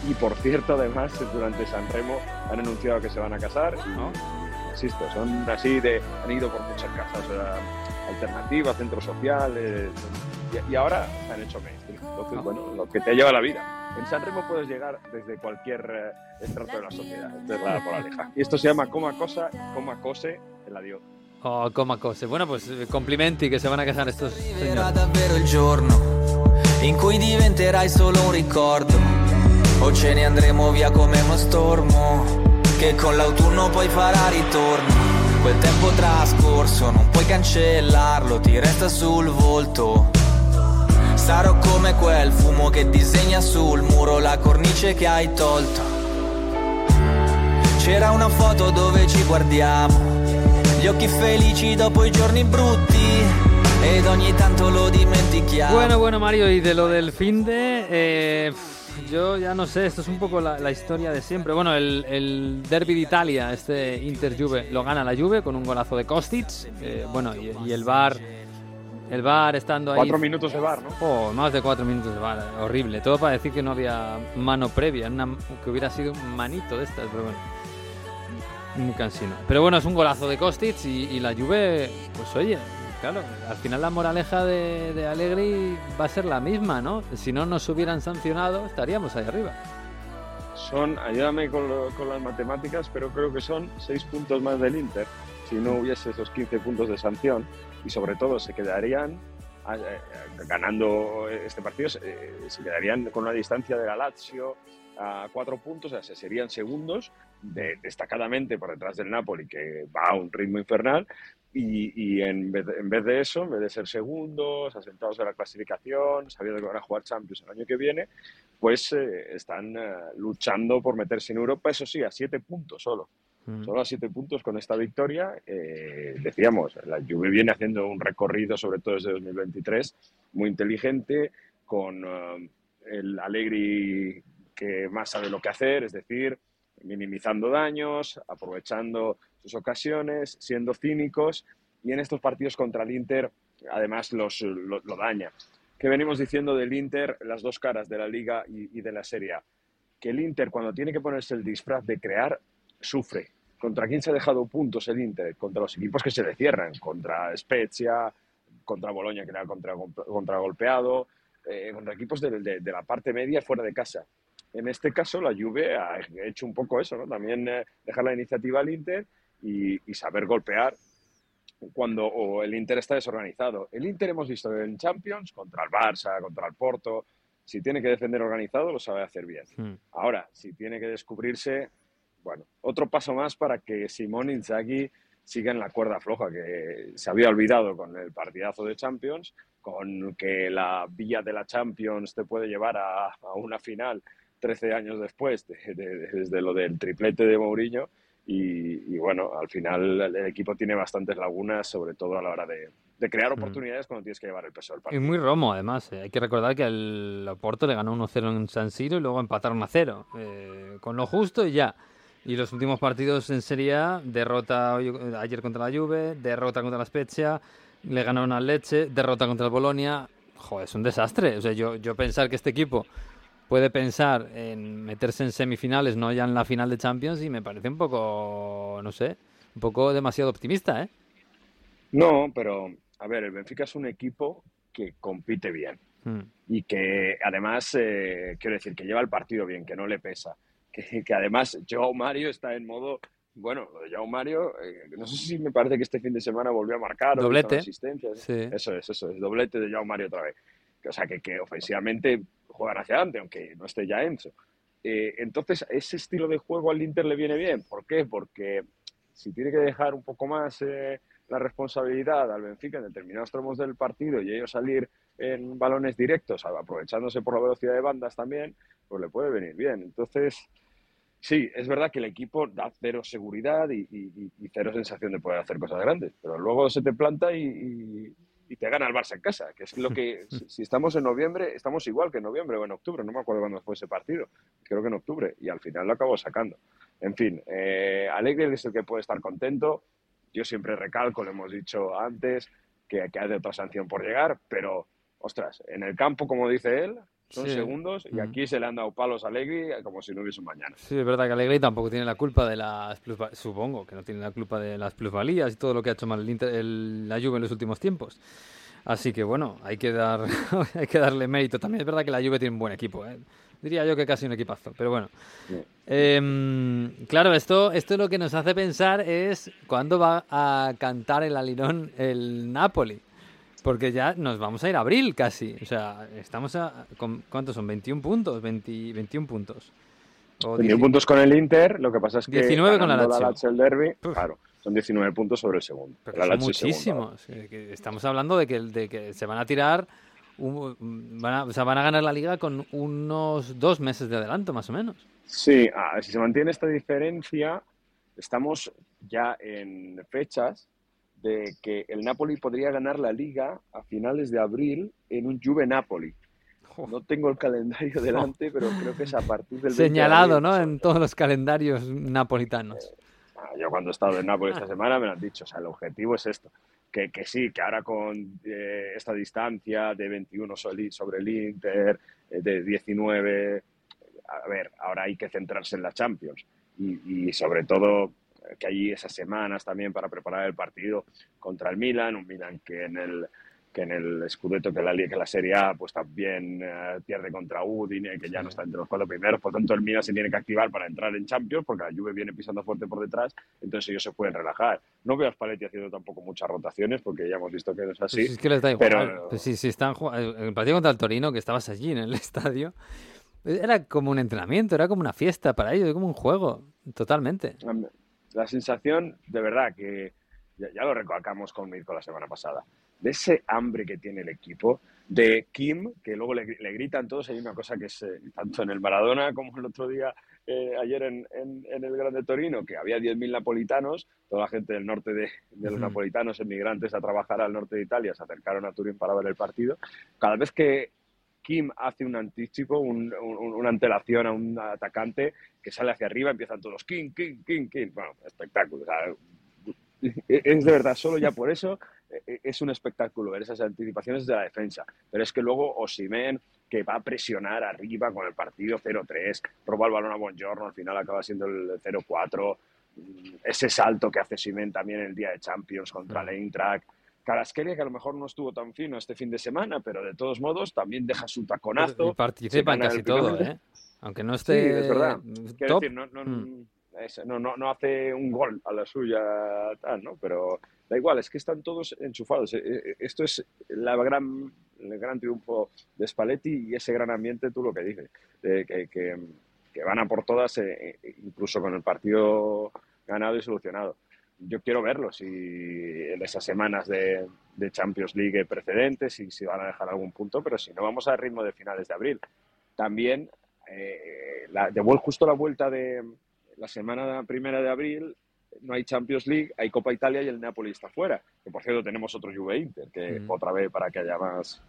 Y por cierto, además, durante San Remo han anunciado que se van a casar. Insisto, son así de. han ido por muchas casas o sea, alternativas, centros sociales. Y, y ahora se han hecho mainstream. Entonces, bueno, lo que te lleva la vida. En San Remo puedes llegar desde cualquier eh, estrato de la sociedad. Esta es la moraleja. Y esto se llama Coma Cosa, Coma Cose, el adiós. Oh, coma cose. Bueno, pues eh, complimenti che se van a casar estos Arriverà señores. davvero il giorno in cui diventerai solo un ricordo o ce ne andremo via come uno stormo che con l'autunno poi farà ritorno. Quel tempo trascorso non puoi cancellarlo, ti resta sul volto. Sarò come quel fumo che disegna sul muro la cornice che hai tolto. C'era una foto dove ci guardiamo, gli occhi felici dopo i giorni brutti ed ogni tanto lo dimentichiamo. Bueno, bueno, Mario, y de lo del fin de. eh, yo ya no sé, esto es un poco la, la historia de siempre. Bueno, el, el Derby de Italia, este Inter Juve, lo gana la Juve con un golazo de Kostic. eh, bueno, y, y el Bar. El Bar estando ahí. Cuatro minutos de bar, ¿no? Oh, más de cuatro minutos de bar, horrible. Todo para decir que no había mano previa, una, que hubiera sido un manito de estas, pero bueno. Muy cansino. Pero bueno, es un golazo de Kostic y, y la Juve, pues oye, claro, al final la moraleja de, de Allegri va a ser la misma, ¿no? Si no nos hubieran sancionado, estaríamos ahí arriba. Son, ayúdame con, las matemáticas, pero creo que son seis puntos más del Inter si no hubiese esos 15 puntos de sanción y sobre todo se quedarían a- eh, ganando este partido, se, eh, se quedarían con una distancia de la Lazio a cuatro puntos, o sea, se serían segundos, de- destacadamente por detrás del Napoli, que va a un ritmo infernal, y, y en, vez de, en vez de eso, en vez de ser segundos, asentados en la clasificación, sabiendo que van a jugar Champions el año que viene, pues eh, están eh, luchando por meterse en Europa, eso sí, a siete puntos solo. Mm. Solo a siete puntos con esta victoria. eh, decíamos, la Juve viene haciendo un recorrido, sobre todo desde 2023, muy inteligente, con eh, el Allegri que más sabe lo que hacer, es decir, minimizando daños, aprovechando sus ocasiones, siendo cínicos, y en estos partidos contra el Inter, además, los, lo, lo daña. ¿Qué venimos diciendo del Inter, las dos caras de la Liga y, y de la Serie A? Que el Inter, cuando tiene que ponerse el disfraz de crear, sufre. ¿Contra quién se ha dejado puntos el Inter? Contra los equipos que se le cierran, contra Spezia, contra Boloña, que era contra, contra golpeado, eh, contra equipos de, de- de la parte media fuera de casa. En este caso, la Juve ha hecho un poco eso, ¿no? También eh, dejar la iniciativa al Inter y, y saber golpear cuando o el Inter está desorganizado. El Inter hemos visto en Champions contra el Barça, contra el Porto. Si tiene que defender organizado, lo sabe hacer bien. Hmm. Ahora, si tiene que descubrirse, bueno, otro paso más para que Simón Inzaghi siga en la cuerda floja, que se había olvidado con el partidazo de Champions, con que la vía de la Champions te puede llevar a, a una final 13 años después, de- de- desde lo del triplete de Mourinho. Y, y bueno, al final el equipo tiene bastantes lagunas, sobre todo a la hora de, de crear oportunidades cuando tienes que llevar el peso del Y partido. muy romo, además. eh. Hay que recordar que el Oporto le ganó 1-0 en San Siro y luego empataron a 0. eh, con lo justo y ya. Y los últimos partidos en Serie A, derrota hoy- ayer contra la Juve, derrota contra la Spezia, le ganaron al Leche, derrota contra el Bolonia. Joder, es un desastre. O sea, yo, yo pensar que este equipo puede pensar en meterse en semifinales, no ya en la final de Champions, y me parece un poco, no sé, un poco demasiado optimista, ¿eh? No, pero a ver, el Benfica es un equipo que compite bien Mm. y que además, eh, quiero decir, que lleva el partido bien, que no le pesa. <laughs> Que, que además Joao Mario está en modo, bueno, lo de Joao Mario, eh, no sé si me parece que este fin de semana volvió a marcar o Doblete. una asistencia. Sí. Eso es, eso es, doblete de Joao Mario otra vez. O sea, que, que ofensivamente juegan hacia adelante, aunque no esté ya Enzo. Eh, entonces, ese estilo de juego al Inter le viene bien. ¿Por qué? Porque si tiene que dejar un poco más eh, la responsabilidad al Benfica en determinados tramos del partido y ellos salir en balones directos, aprovechándose por la velocidad de bandas también, pues le puede venir bien. Entonces, sí, es verdad que el equipo da cero seguridad y, y- y cero sensación de poder hacer cosas grandes, pero luego se te planta y, y- y te gana el Barça en casa, que es lo que, <laughs> si, estamos en noviembre, estamos igual que en noviembre o en octubre, no me acuerdo cuándo fue ese partido, creo que en octubre, y al final lo acabó sacando. En fin, eh, Alegre es el que puede estar contento, yo siempre recalco, lo hemos dicho antes, que, que hay de otra sanción por llegar, pero, ostras, en el campo, como dice él, son Sí. segundos y Mm. aquí se le han dado palos a Allegri como si no hubiese un mañana. Sí, es verdad que Allegri tampoco tiene la culpa de las plusva- supongo que no tiene la culpa de las plusvalías y todo lo que ha hecho mal el Inter- el- la Juve en los últimos tiempos. Así que bueno, hay que dar <laughs> hay que darle mérito. También es verdad que la Juve tiene un buen equipo, ¿eh? diría yo que casi un equipazo, pero bueno. Em, claro, esto esto lo que nos hace pensar es cuándo va a cantar el alirón el Napoli. Porque ya nos vamos a ir a abril casi. O sea, estamos a. con- ¿Cuántos son? ¿21 puntos? 20 21 puntos. O 21 dieci- puntos con el Inter, lo que pasa es que 19 con la ganando Lazio. el derby, claro, son 19 puntos sobre el segundo. Pero La son Lazio es segundo. muchísimos. Eh, Estamos hablando de que, de que se van a tirar. un- van, a, o sea, van a ganar la liga con unos dos meses de adelanto, más o menos. Sí, ah, si se mantiene esta diferencia, estamos ya en fechas de que el Napoli podría ganar la liga a finales de abril en un Juve-Napoli. No tengo el calendario delante, pero creo que es a partir del 20 de Señalado. ¿no? En todos los calendarios napolitanos. Ah, Yo cuando he estado en Nápoles esta semana me lo han dicho, o sea, el objetivo es esto, que, que sí, que ahora con eh, esta distancia de 21 sobre el Inter, eh, de 19, a ver, ahora hay que centrarse en la Champions y, y sobre todo eh, que hay esas semanas también para preparar el partido contra el Milan, un Milan que en el que en el Scudetto, que la, que la Serie A, pues también eh, pierde contra Udine, que ya no está entre los cuatro primeros. Por tanto, el Milan se tiene que activar para entrar en Champions, porque la Juve viene pisando fuerte por detrás, entonces ellos se pueden relajar. No veo a Spalletti haciendo tampoco muchas rotaciones, porque ya hemos visto que no es así. Pues es que les da igual. Pero, Pues si, si están jugando, el partido contra el Torino, que estabas allí en el <laughs> estadio, era como un entrenamiento, era como una fiesta para ellos, como un juego, totalmente. La sensación, de verdad, que ya, ya lo recalcamos con Mirko la semana pasada, de ese hambre que tiene el equipo, de Kim, que luego le, le gritan todos, hay una cosa que es, eh, tanto en el Maradona como el otro día, eh, ayer en, en, en, el Grande Torino, que había 10.000 napolitanos, toda la gente del norte de, de los napolitanos, emigrantes a trabajar al norte de Italia, se acercaron a Turín para ver el partido. Cada vez que Kim hace un anticipo, un- un- una antelación a un atacante que sale hacia arriba, empiezan todos Kim, Kim, Kim, Kim. Bueno, espectáculo. o sea, <laughs> es de verdad, solo ya por eso eh, es un espectáculo ver esas anticipaciones de la defensa. Pero es que luego Osimen, que va a presionar arriba con el partido 0-3, roba el balón a Buongiorno, al final acaba siendo el 0-4. mm, Ese salto que hace Simen también el día de Champions contra el Eintracht. Carasquelia, que a lo mejor no estuvo tan fino este fin de semana, pero de todos modos también deja su taconazo. Y participa en casi todo, ¿eh? Aunque no Sí, esté es verdad. Quiero top. decir, no, no, Mm. no, no, no hace un gol a la suya, tal, ¿no? Pero da igual, es que están todos enchufados. Eh, eh, Esto es la gran, el gran triunfo de Spalletti y ese gran ambiente, tú lo que dices, de que, que- que van a por todas, eh, eh, incluso con el partido ganado y solucionado. Yo quiero verlo, si en esas semanas de, de Champions League precedentes, y si van a dejar algún punto, pero si no, vamos al ritmo de finales de abril. También, eh, la, de vuel- justo la vuelta de la semana primera de abril, no hay Champions League, hay Copa Italia y el Napoli está fuera. Que por cierto tenemos otro Juve Inter, que Mm. otra vez para que haya más,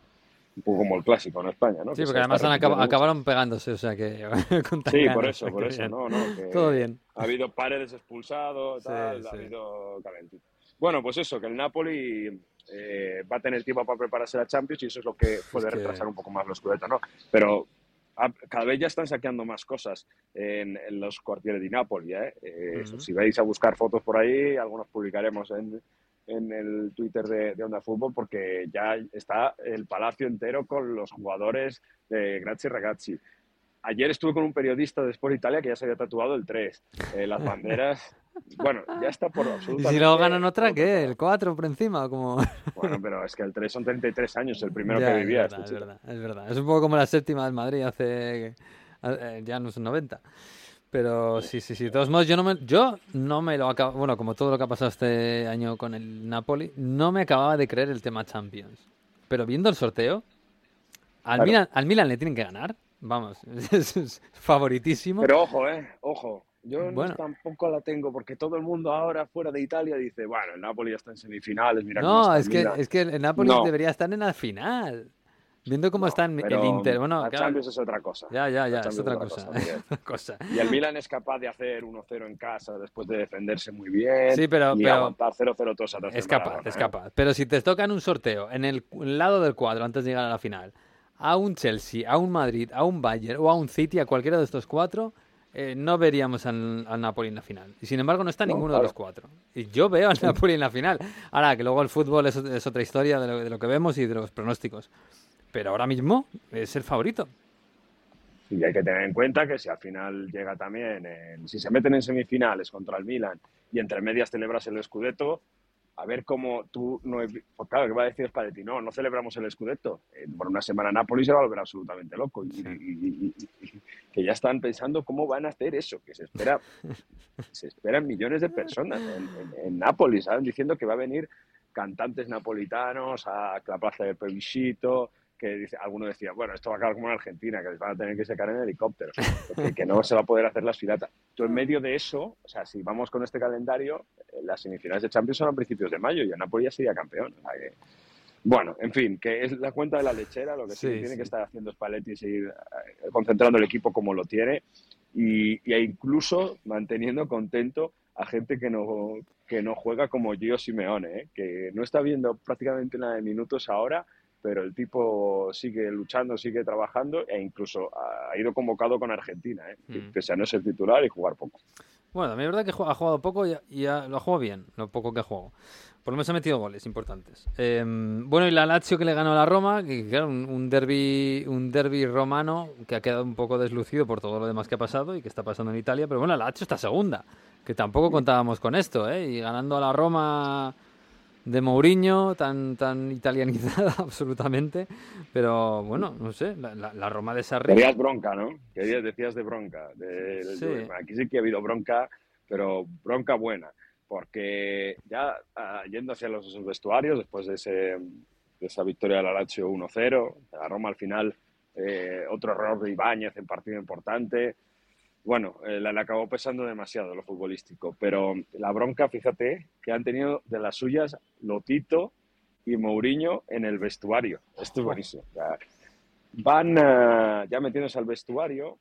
un poco como el clásico en España, ¿no? Sí, Que porque además han acab- acabaron pegándose, o sea que. <laughs> con Sí, ganas, por eso, por que eso, bien. no, no. que Todo bien. Ha habido paredes expulsados, tal, ha sí. habido calentito. Bueno, pues eso, que el Napoli eh, va a tener tiempo para prepararse la Champions y eso es lo que puede que- retrasar un poco más los Scudetto, ¿no? Pero cada vez ya están saqueando más cosas en, en los cuarteles de Napoli, ¿eh? Eh, Ujú. Si vais a buscar fotos por ahí, algunos publicaremos en, en el Twitter de, de Onda Fútbol porque ya está el palacio entero con los jugadores de Grazie Ragazzi. Ayer estuve con un periodista de Sport Italia que ya se había tatuado el 3, eh, las banderas. Bueno, ya está por <laughs> ¿Y absolutamente. si luego ganan otra, qué? ¿El 4 por encima? Como... <laughs> Bueno, pero es que el 3 son 33 años, el primero Ya, que vivía. Es verdad, este es verdad, es verdad. Es un poco como la séptima del Madrid hace. eh, ya no son 90. Pero sí, sí, sí. De todos modos, yo no me, yo no me lo acabo. Bueno, como todo lo que ha pasado este año con el Napoli, no me acababa de creer el tema Champions. Pero viendo el sorteo, al, Claro. Milan, al Milan le tienen que ganar. Vamos, <laughs> es, es favoritísimo. Pero ojo, eh, ojo. Yo no tampoco la tengo porque todo el mundo ahora fuera de Italia dice, bueno, el Napoli ya está en semifinales, mira cómo No, está es que, Milan". es que el Napoli No, debería estar en la final. Viendo cómo está en pero el Inter. Bueno, la claro, Champions es otra cosa. Ya, ya, ya, es otra es <laughs> cosa. Y el Milan es capaz de hacer 1-0 en casa después de defenderse muy bien. Sí, pero- y pero- aguantar 0-0 todos atrás Es capaz, Maradona, es ¿eh? capaz. Pero si te tocan un sorteo en el lado del cuadro antes de llegar a la final, a un Chelsea, a un Madrid, a un Bayern o a un City, a cualquiera de estos cuatro, eh, no veríamos al, al Napoli en la final. Y sin embargo no está No, ninguno de los cuatro. Y yo veo al <laughs> Napoli en la final. Ahora, que luego el fútbol es, es otra historia de lo, de lo que vemos y de los pronósticos. Pero ahora mismo es el favorito. Y hay que tener en cuenta que si al final llega también, en- si se meten en semifinales contra el Milan y entre medias celebras el Scudetto, a ver cómo tú no... Pues claro, ¿qué va a decir Spalletti? No, no celebramos el Scudetto. Eh, por una semana Napoli se va a volver absolutamente loco. Y, que ya están pensando cómo van a hacer eso, que se espera... <laughs> se esperan millones de personas en, en, en Nápoles, ¿saben? Diciendo que va a venir cantantes napolitanos a la plaza de Plebiscito, que dice, alguno decía, bueno, esto va a acabar como en Argentina, que les van a tener que sacar en helicópteros, que, que no se va a poder hacer las filatas. Tú en medio de eso, o sea, si vamos con este calendario, eh, las semifinales de Champions son a principios de mayo y el Napoli ya sería campeón. o sea que- bueno, en fin, que es la cuenta de la lechera, lo que sí, Sí, tiene sí. que estar haciendo Spalletti es seguir eh, concentrando el equipo como lo tiene y, y e incluso manteniendo contento a gente que no, que no juega como Gio Simeone, ¿eh? que no está viendo prácticamente nada de minutos ahora, pero el tipo sigue luchando, sigue trabajando e incluso ha ha ido convocado con Argentina, ¿eh? Mm. pese a no ser titular y jugar poco. Bueno, es verdad que ha jugado poco y, y ha- lo ha jugado bien, lo poco que ha jugado. Por lo menos ha metido goles importantes. Eh, bueno, y la Lazio que le ganó a la Roma, que claro, un, un derby, un derby romano que ha quedado un poco deslucido por todo lo demás que ha pasado y que está pasando en Italia. Pero bueno, la Lazio está segunda, que tampoco contábamos con esto, ¿eh? Y ganando a la Roma de Mourinho, tan, tan italianizada <laughs> absolutamente. Pero bueno, no sé, la, la- la Roma de Sarri... Querías bronca, ¿no? Querías, decías de bronca. de- Sí. Aquí sí que ha habido bronca, pero bronca buena. Porque ya ah, yendo hacia los vestuarios, después de, ese, de esa victoria de la Lazio 1-0, la Roma al final, eh, otro error de Ibáñez en partido importante. Bueno, eh, le, acabó pesando demasiado lo futbolístico. Pero la bronca, fíjate, que han tenido de las suyas Lotito y Mourinho en el vestuario. Esto es buenísimo. O sea, van eh, ya metiéndose al vestuario.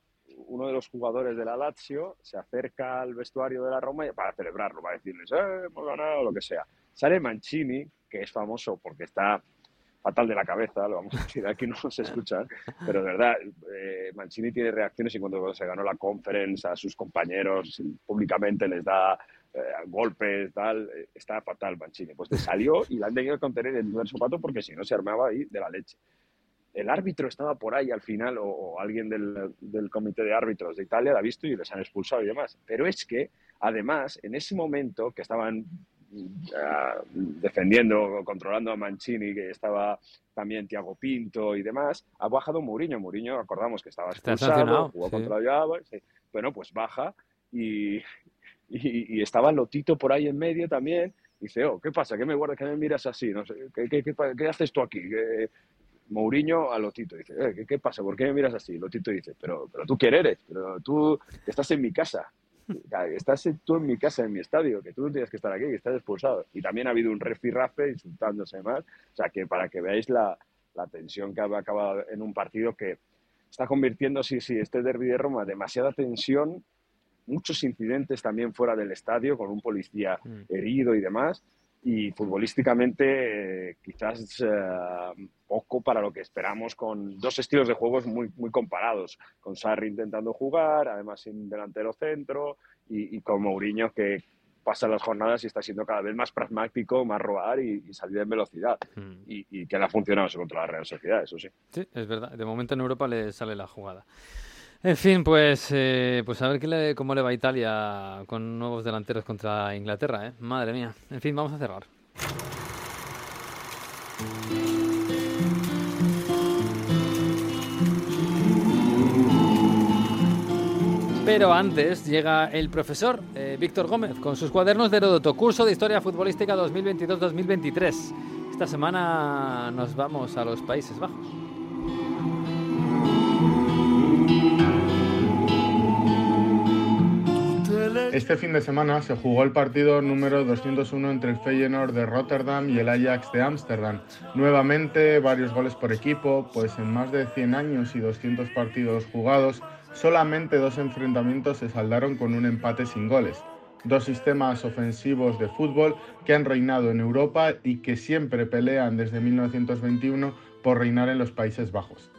Uno de los jugadores de la Lazio se acerca al vestuario de la Roma para celebrarlo, para decirles, eh, hemos ganado, lo que sea. Sale Mancini, que es famoso porque está fatal de la cabeza, lo vamos a decir aquí, no se escuchan, pero de verdad, eh, Mancini tiene reacciones y cuando se ganó la conference a sus compañeros públicamente les da eh, golpes, tal, eh, está fatal Mancini. Pues te salió y la han tenido que contener en el zapato porque si no se armaba ahí de la leche el árbitro estaba por ahí al final, o, o alguien del, del comité de árbitros de Italia la ha visto y les han expulsado y demás. Pero es que, además, en ese momento que estaban ah, defendiendo, controlando a Mancini, que estaba también Tiago Pinto y demás, ha bajado Mourinho. Mourinho, acordamos que estaba expulsado, jugó sí. contra Java, sí. Bueno, pues baja y, y, y estaba Lotito por ahí en medio también. Y dice, oh, ¿qué pasa? ¿Qué me guardas? ¿Qué me miras así? No sé, ¿qué, qué, qué, qué haces tú aquí? ¿Qué- Mourinho a Lotito dice, "Eh, ¿qué, qué pasa? ¿Por qué me miras así? Lotito dice, pero, pero tú quién eres, pero tú estás en mi casa, estás tú en mi casa, en mi estadio, que tú no tienes que estar aquí, que estás expulsado. Y también ha habido un refirrafe insultándose más, o sea que para que veáis la, la tensión que ha acabado en un partido que está convirtiendo, sí, sí, este derbi de Roma, demasiada tensión, muchos incidentes también fuera del estadio, con un policía herido y demás, y futbolísticamente eh, quizás eh, poco para lo que esperamos con dos estilos de juegos muy, muy comparados, con Sarri intentando jugar, además sin delantero centro, y, y con Mourinho que pasa las jornadas y está siendo cada vez más pragmático, más robar y, y salir en velocidad, y, y que le ha funcionado eso contra la Real Sociedad, eso sí. Sí, es verdad. De momento en Europa le sale la jugada. En fin, pues, eh, pues a ver cómo le va Italia con nuevos delanteros contra Inglaterra, ¿eh? Madre mía. En fin, vamos a cerrar. Pero antes llega el profesor eh, Víctor Gómez con sus cuadernos de Heródoto, curso de Historia Futbolística 2022-2023. Esta semana nos vamos a los Países Bajos. Este fin de semana se jugó el partido número 201 entre el Feyenoord de Rotterdam y el Ajax de Ámsterdam. Nuevamente varios goles por equipo, pues en más de 100 años y 200 partidos jugados, solamente dos enfrentamientos se saldaron con un empate sin goles. Dos sistemas ofensivos de fútbol que han reinado en Europa y que siempre pelean desde 1921 por reinar en los Países Bajos.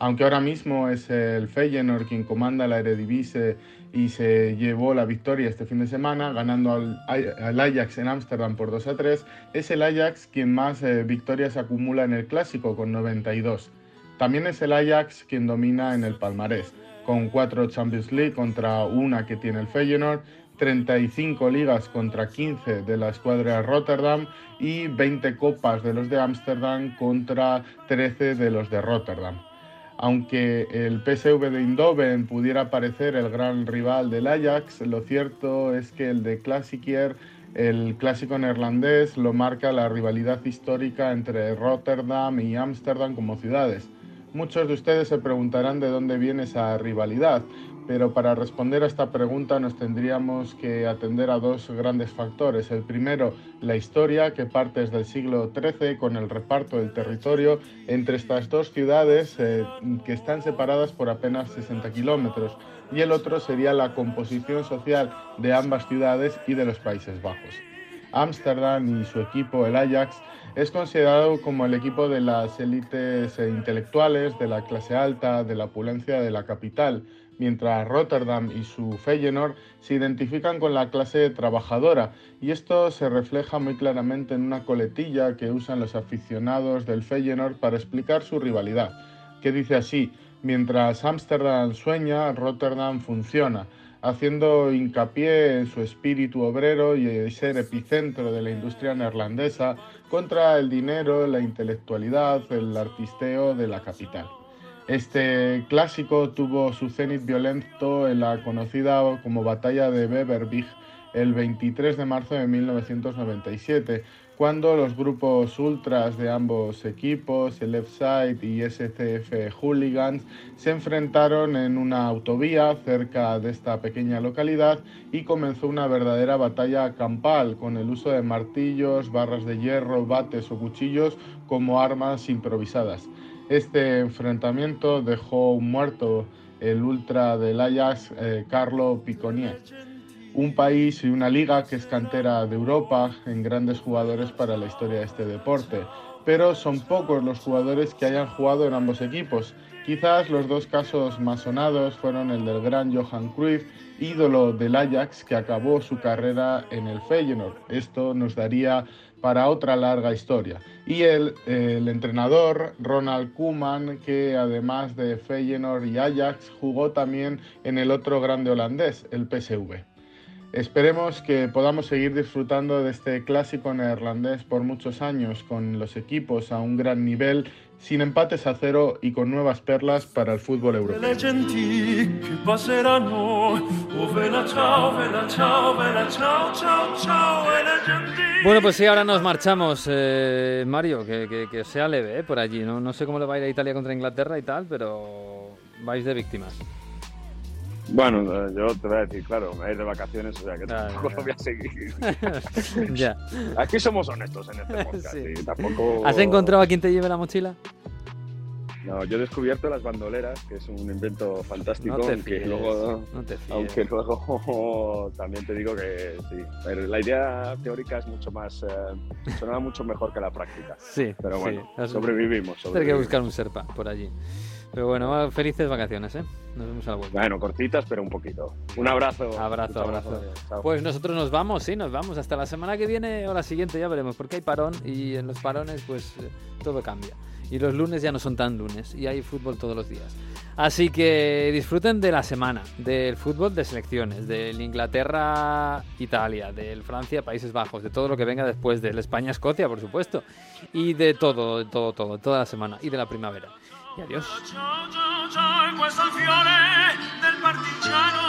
Aunque ahora mismo es el Feyenoord quien comanda la Eredivisie y se llevó la victoria este fin de semana ganando al, Ajax en Ámsterdam por 2 a 3, es el Ajax quien más eh, victorias acumula en el clásico con 92. También es el Ajax quien domina en el palmarés, con 4 Champions League contra una que tiene el Feyenoord, 35 ligas contra 15 de la escuadra Rotterdam y 20 copas de los de Ámsterdam contra 13 de los de Rotterdam. Aunque el PSV de Eindhoven pudiera parecer el gran rival del Ajax, lo cierto es que el de Klassiker, el clásico neerlandés, lo marca la rivalidad histórica entre Rotterdam y Ámsterdam como ciudades. Muchos de ustedes se preguntarán de dónde viene esa rivalidad, pero para responder a esta pregunta nos tendríamos que atender a dos grandes factores. El primero, la historia, que parte desde el siglo XIII con el reparto del territorio entre estas dos ciudades eh, que están separadas por apenas 60 kilómetros. Y el otro sería la composición social de ambas ciudades y de los Países Bajos. Ámsterdam y su equipo, el Ajax, Es considerado como el equipo de las élites intelectuales, de la clase alta, de la opulencia de la capital, mientras Rotterdam y su Feyenoord se identifican con la clase trabajadora y esto se refleja muy claramente en una coletilla que usan los aficionados del Feyenoord para explicar su rivalidad, que dice así, mientras Ámsterdam sueña, Rotterdam funciona haciendo hincapié en su espíritu obrero y ser epicentro de la industria neerlandesa contra el dinero, la intelectualidad, el artisteo de la capital. Este clásico tuvo su cenit violento en la conocida como Batalla de Beverwijk el 23 de marzo de 1997, cuando los grupos ultras de ambos equipos, el Left Side y SCF Hooligans, se enfrentaron en una autovía cerca de esta pequeña localidad y comenzó una verdadera batalla campal con el uso de martillos, barras de hierro, bates o cuchillos como armas improvisadas. Este enfrentamiento dejó muerto el ultra del Ajax, eh, Carlo Piconier un país y una liga que es cantera de Europa en grandes jugadores para la historia de este deporte. Pero son pocos los jugadores que hayan jugado en ambos equipos. Quizás los dos casos más sonados fueron el del gran Johan Cruyff, ídolo del Ajax, que acabó su carrera en el Feyenoord. Esto nos daría para otra larga historia. Y el, entrenador Ronald Koeman, que además de Feyenoord y Ajax, jugó también en el otro grande holandés, el PSV. Esperemos que podamos seguir disfrutando de este clásico neerlandés por muchos años, con los equipos a un gran nivel, sin empates a cero y con nuevas perlas para el fútbol europeo. Bueno, pues sí, ahora nos marchamos, eh, Mario, que, que, que, sea leve eh, por allí. ¿no? no sé cómo le va a ir a Italia contra Inglaterra y tal, pero vais de víctimas. Bueno, yo te voy a decir, claro, me voy a ir de vacaciones, o sea que tampoco lo voy a seguir. <laughs> ya. Aquí somos honestos en este podcast. sí. y tampoco... ¿Has encontrado a quien te lleve la mochila? No, yo he descubierto las bandoleras, que es un invento fantástico, no te aunque, fíes, luego, no te fíes. aunque luego <laughs> también te digo que sí. Pero la idea teórica es mucho más, eh, sonaba mucho mejor que la práctica. Sí, pero bueno, sí. sobrevivimos, Hay que buscar un serpa por allí. Pero bueno, felices vacaciones, ¿eh? Nos vemos a la vuelta. Bueno, cortitas, pero un poquito. Un abrazo. Abrazo, abrazo. Pues nosotros nos vamos, sí, nos vamos. Hasta la semana que viene o la siguiente ya veremos, porque hay parón y en los parones pues eh, todo cambia. Y los lunes ya no son tan lunes y hay fútbol todos los días. Así que disfruten de la semana, del fútbol de selecciones, del Inglaterra-Italia, del Francia-Países Bajos, de todo lo que venga después, del España-Escocia, por supuesto, y de todo, todo, todo, toda la semana y de la primavera. Y adiós. Del partigiano.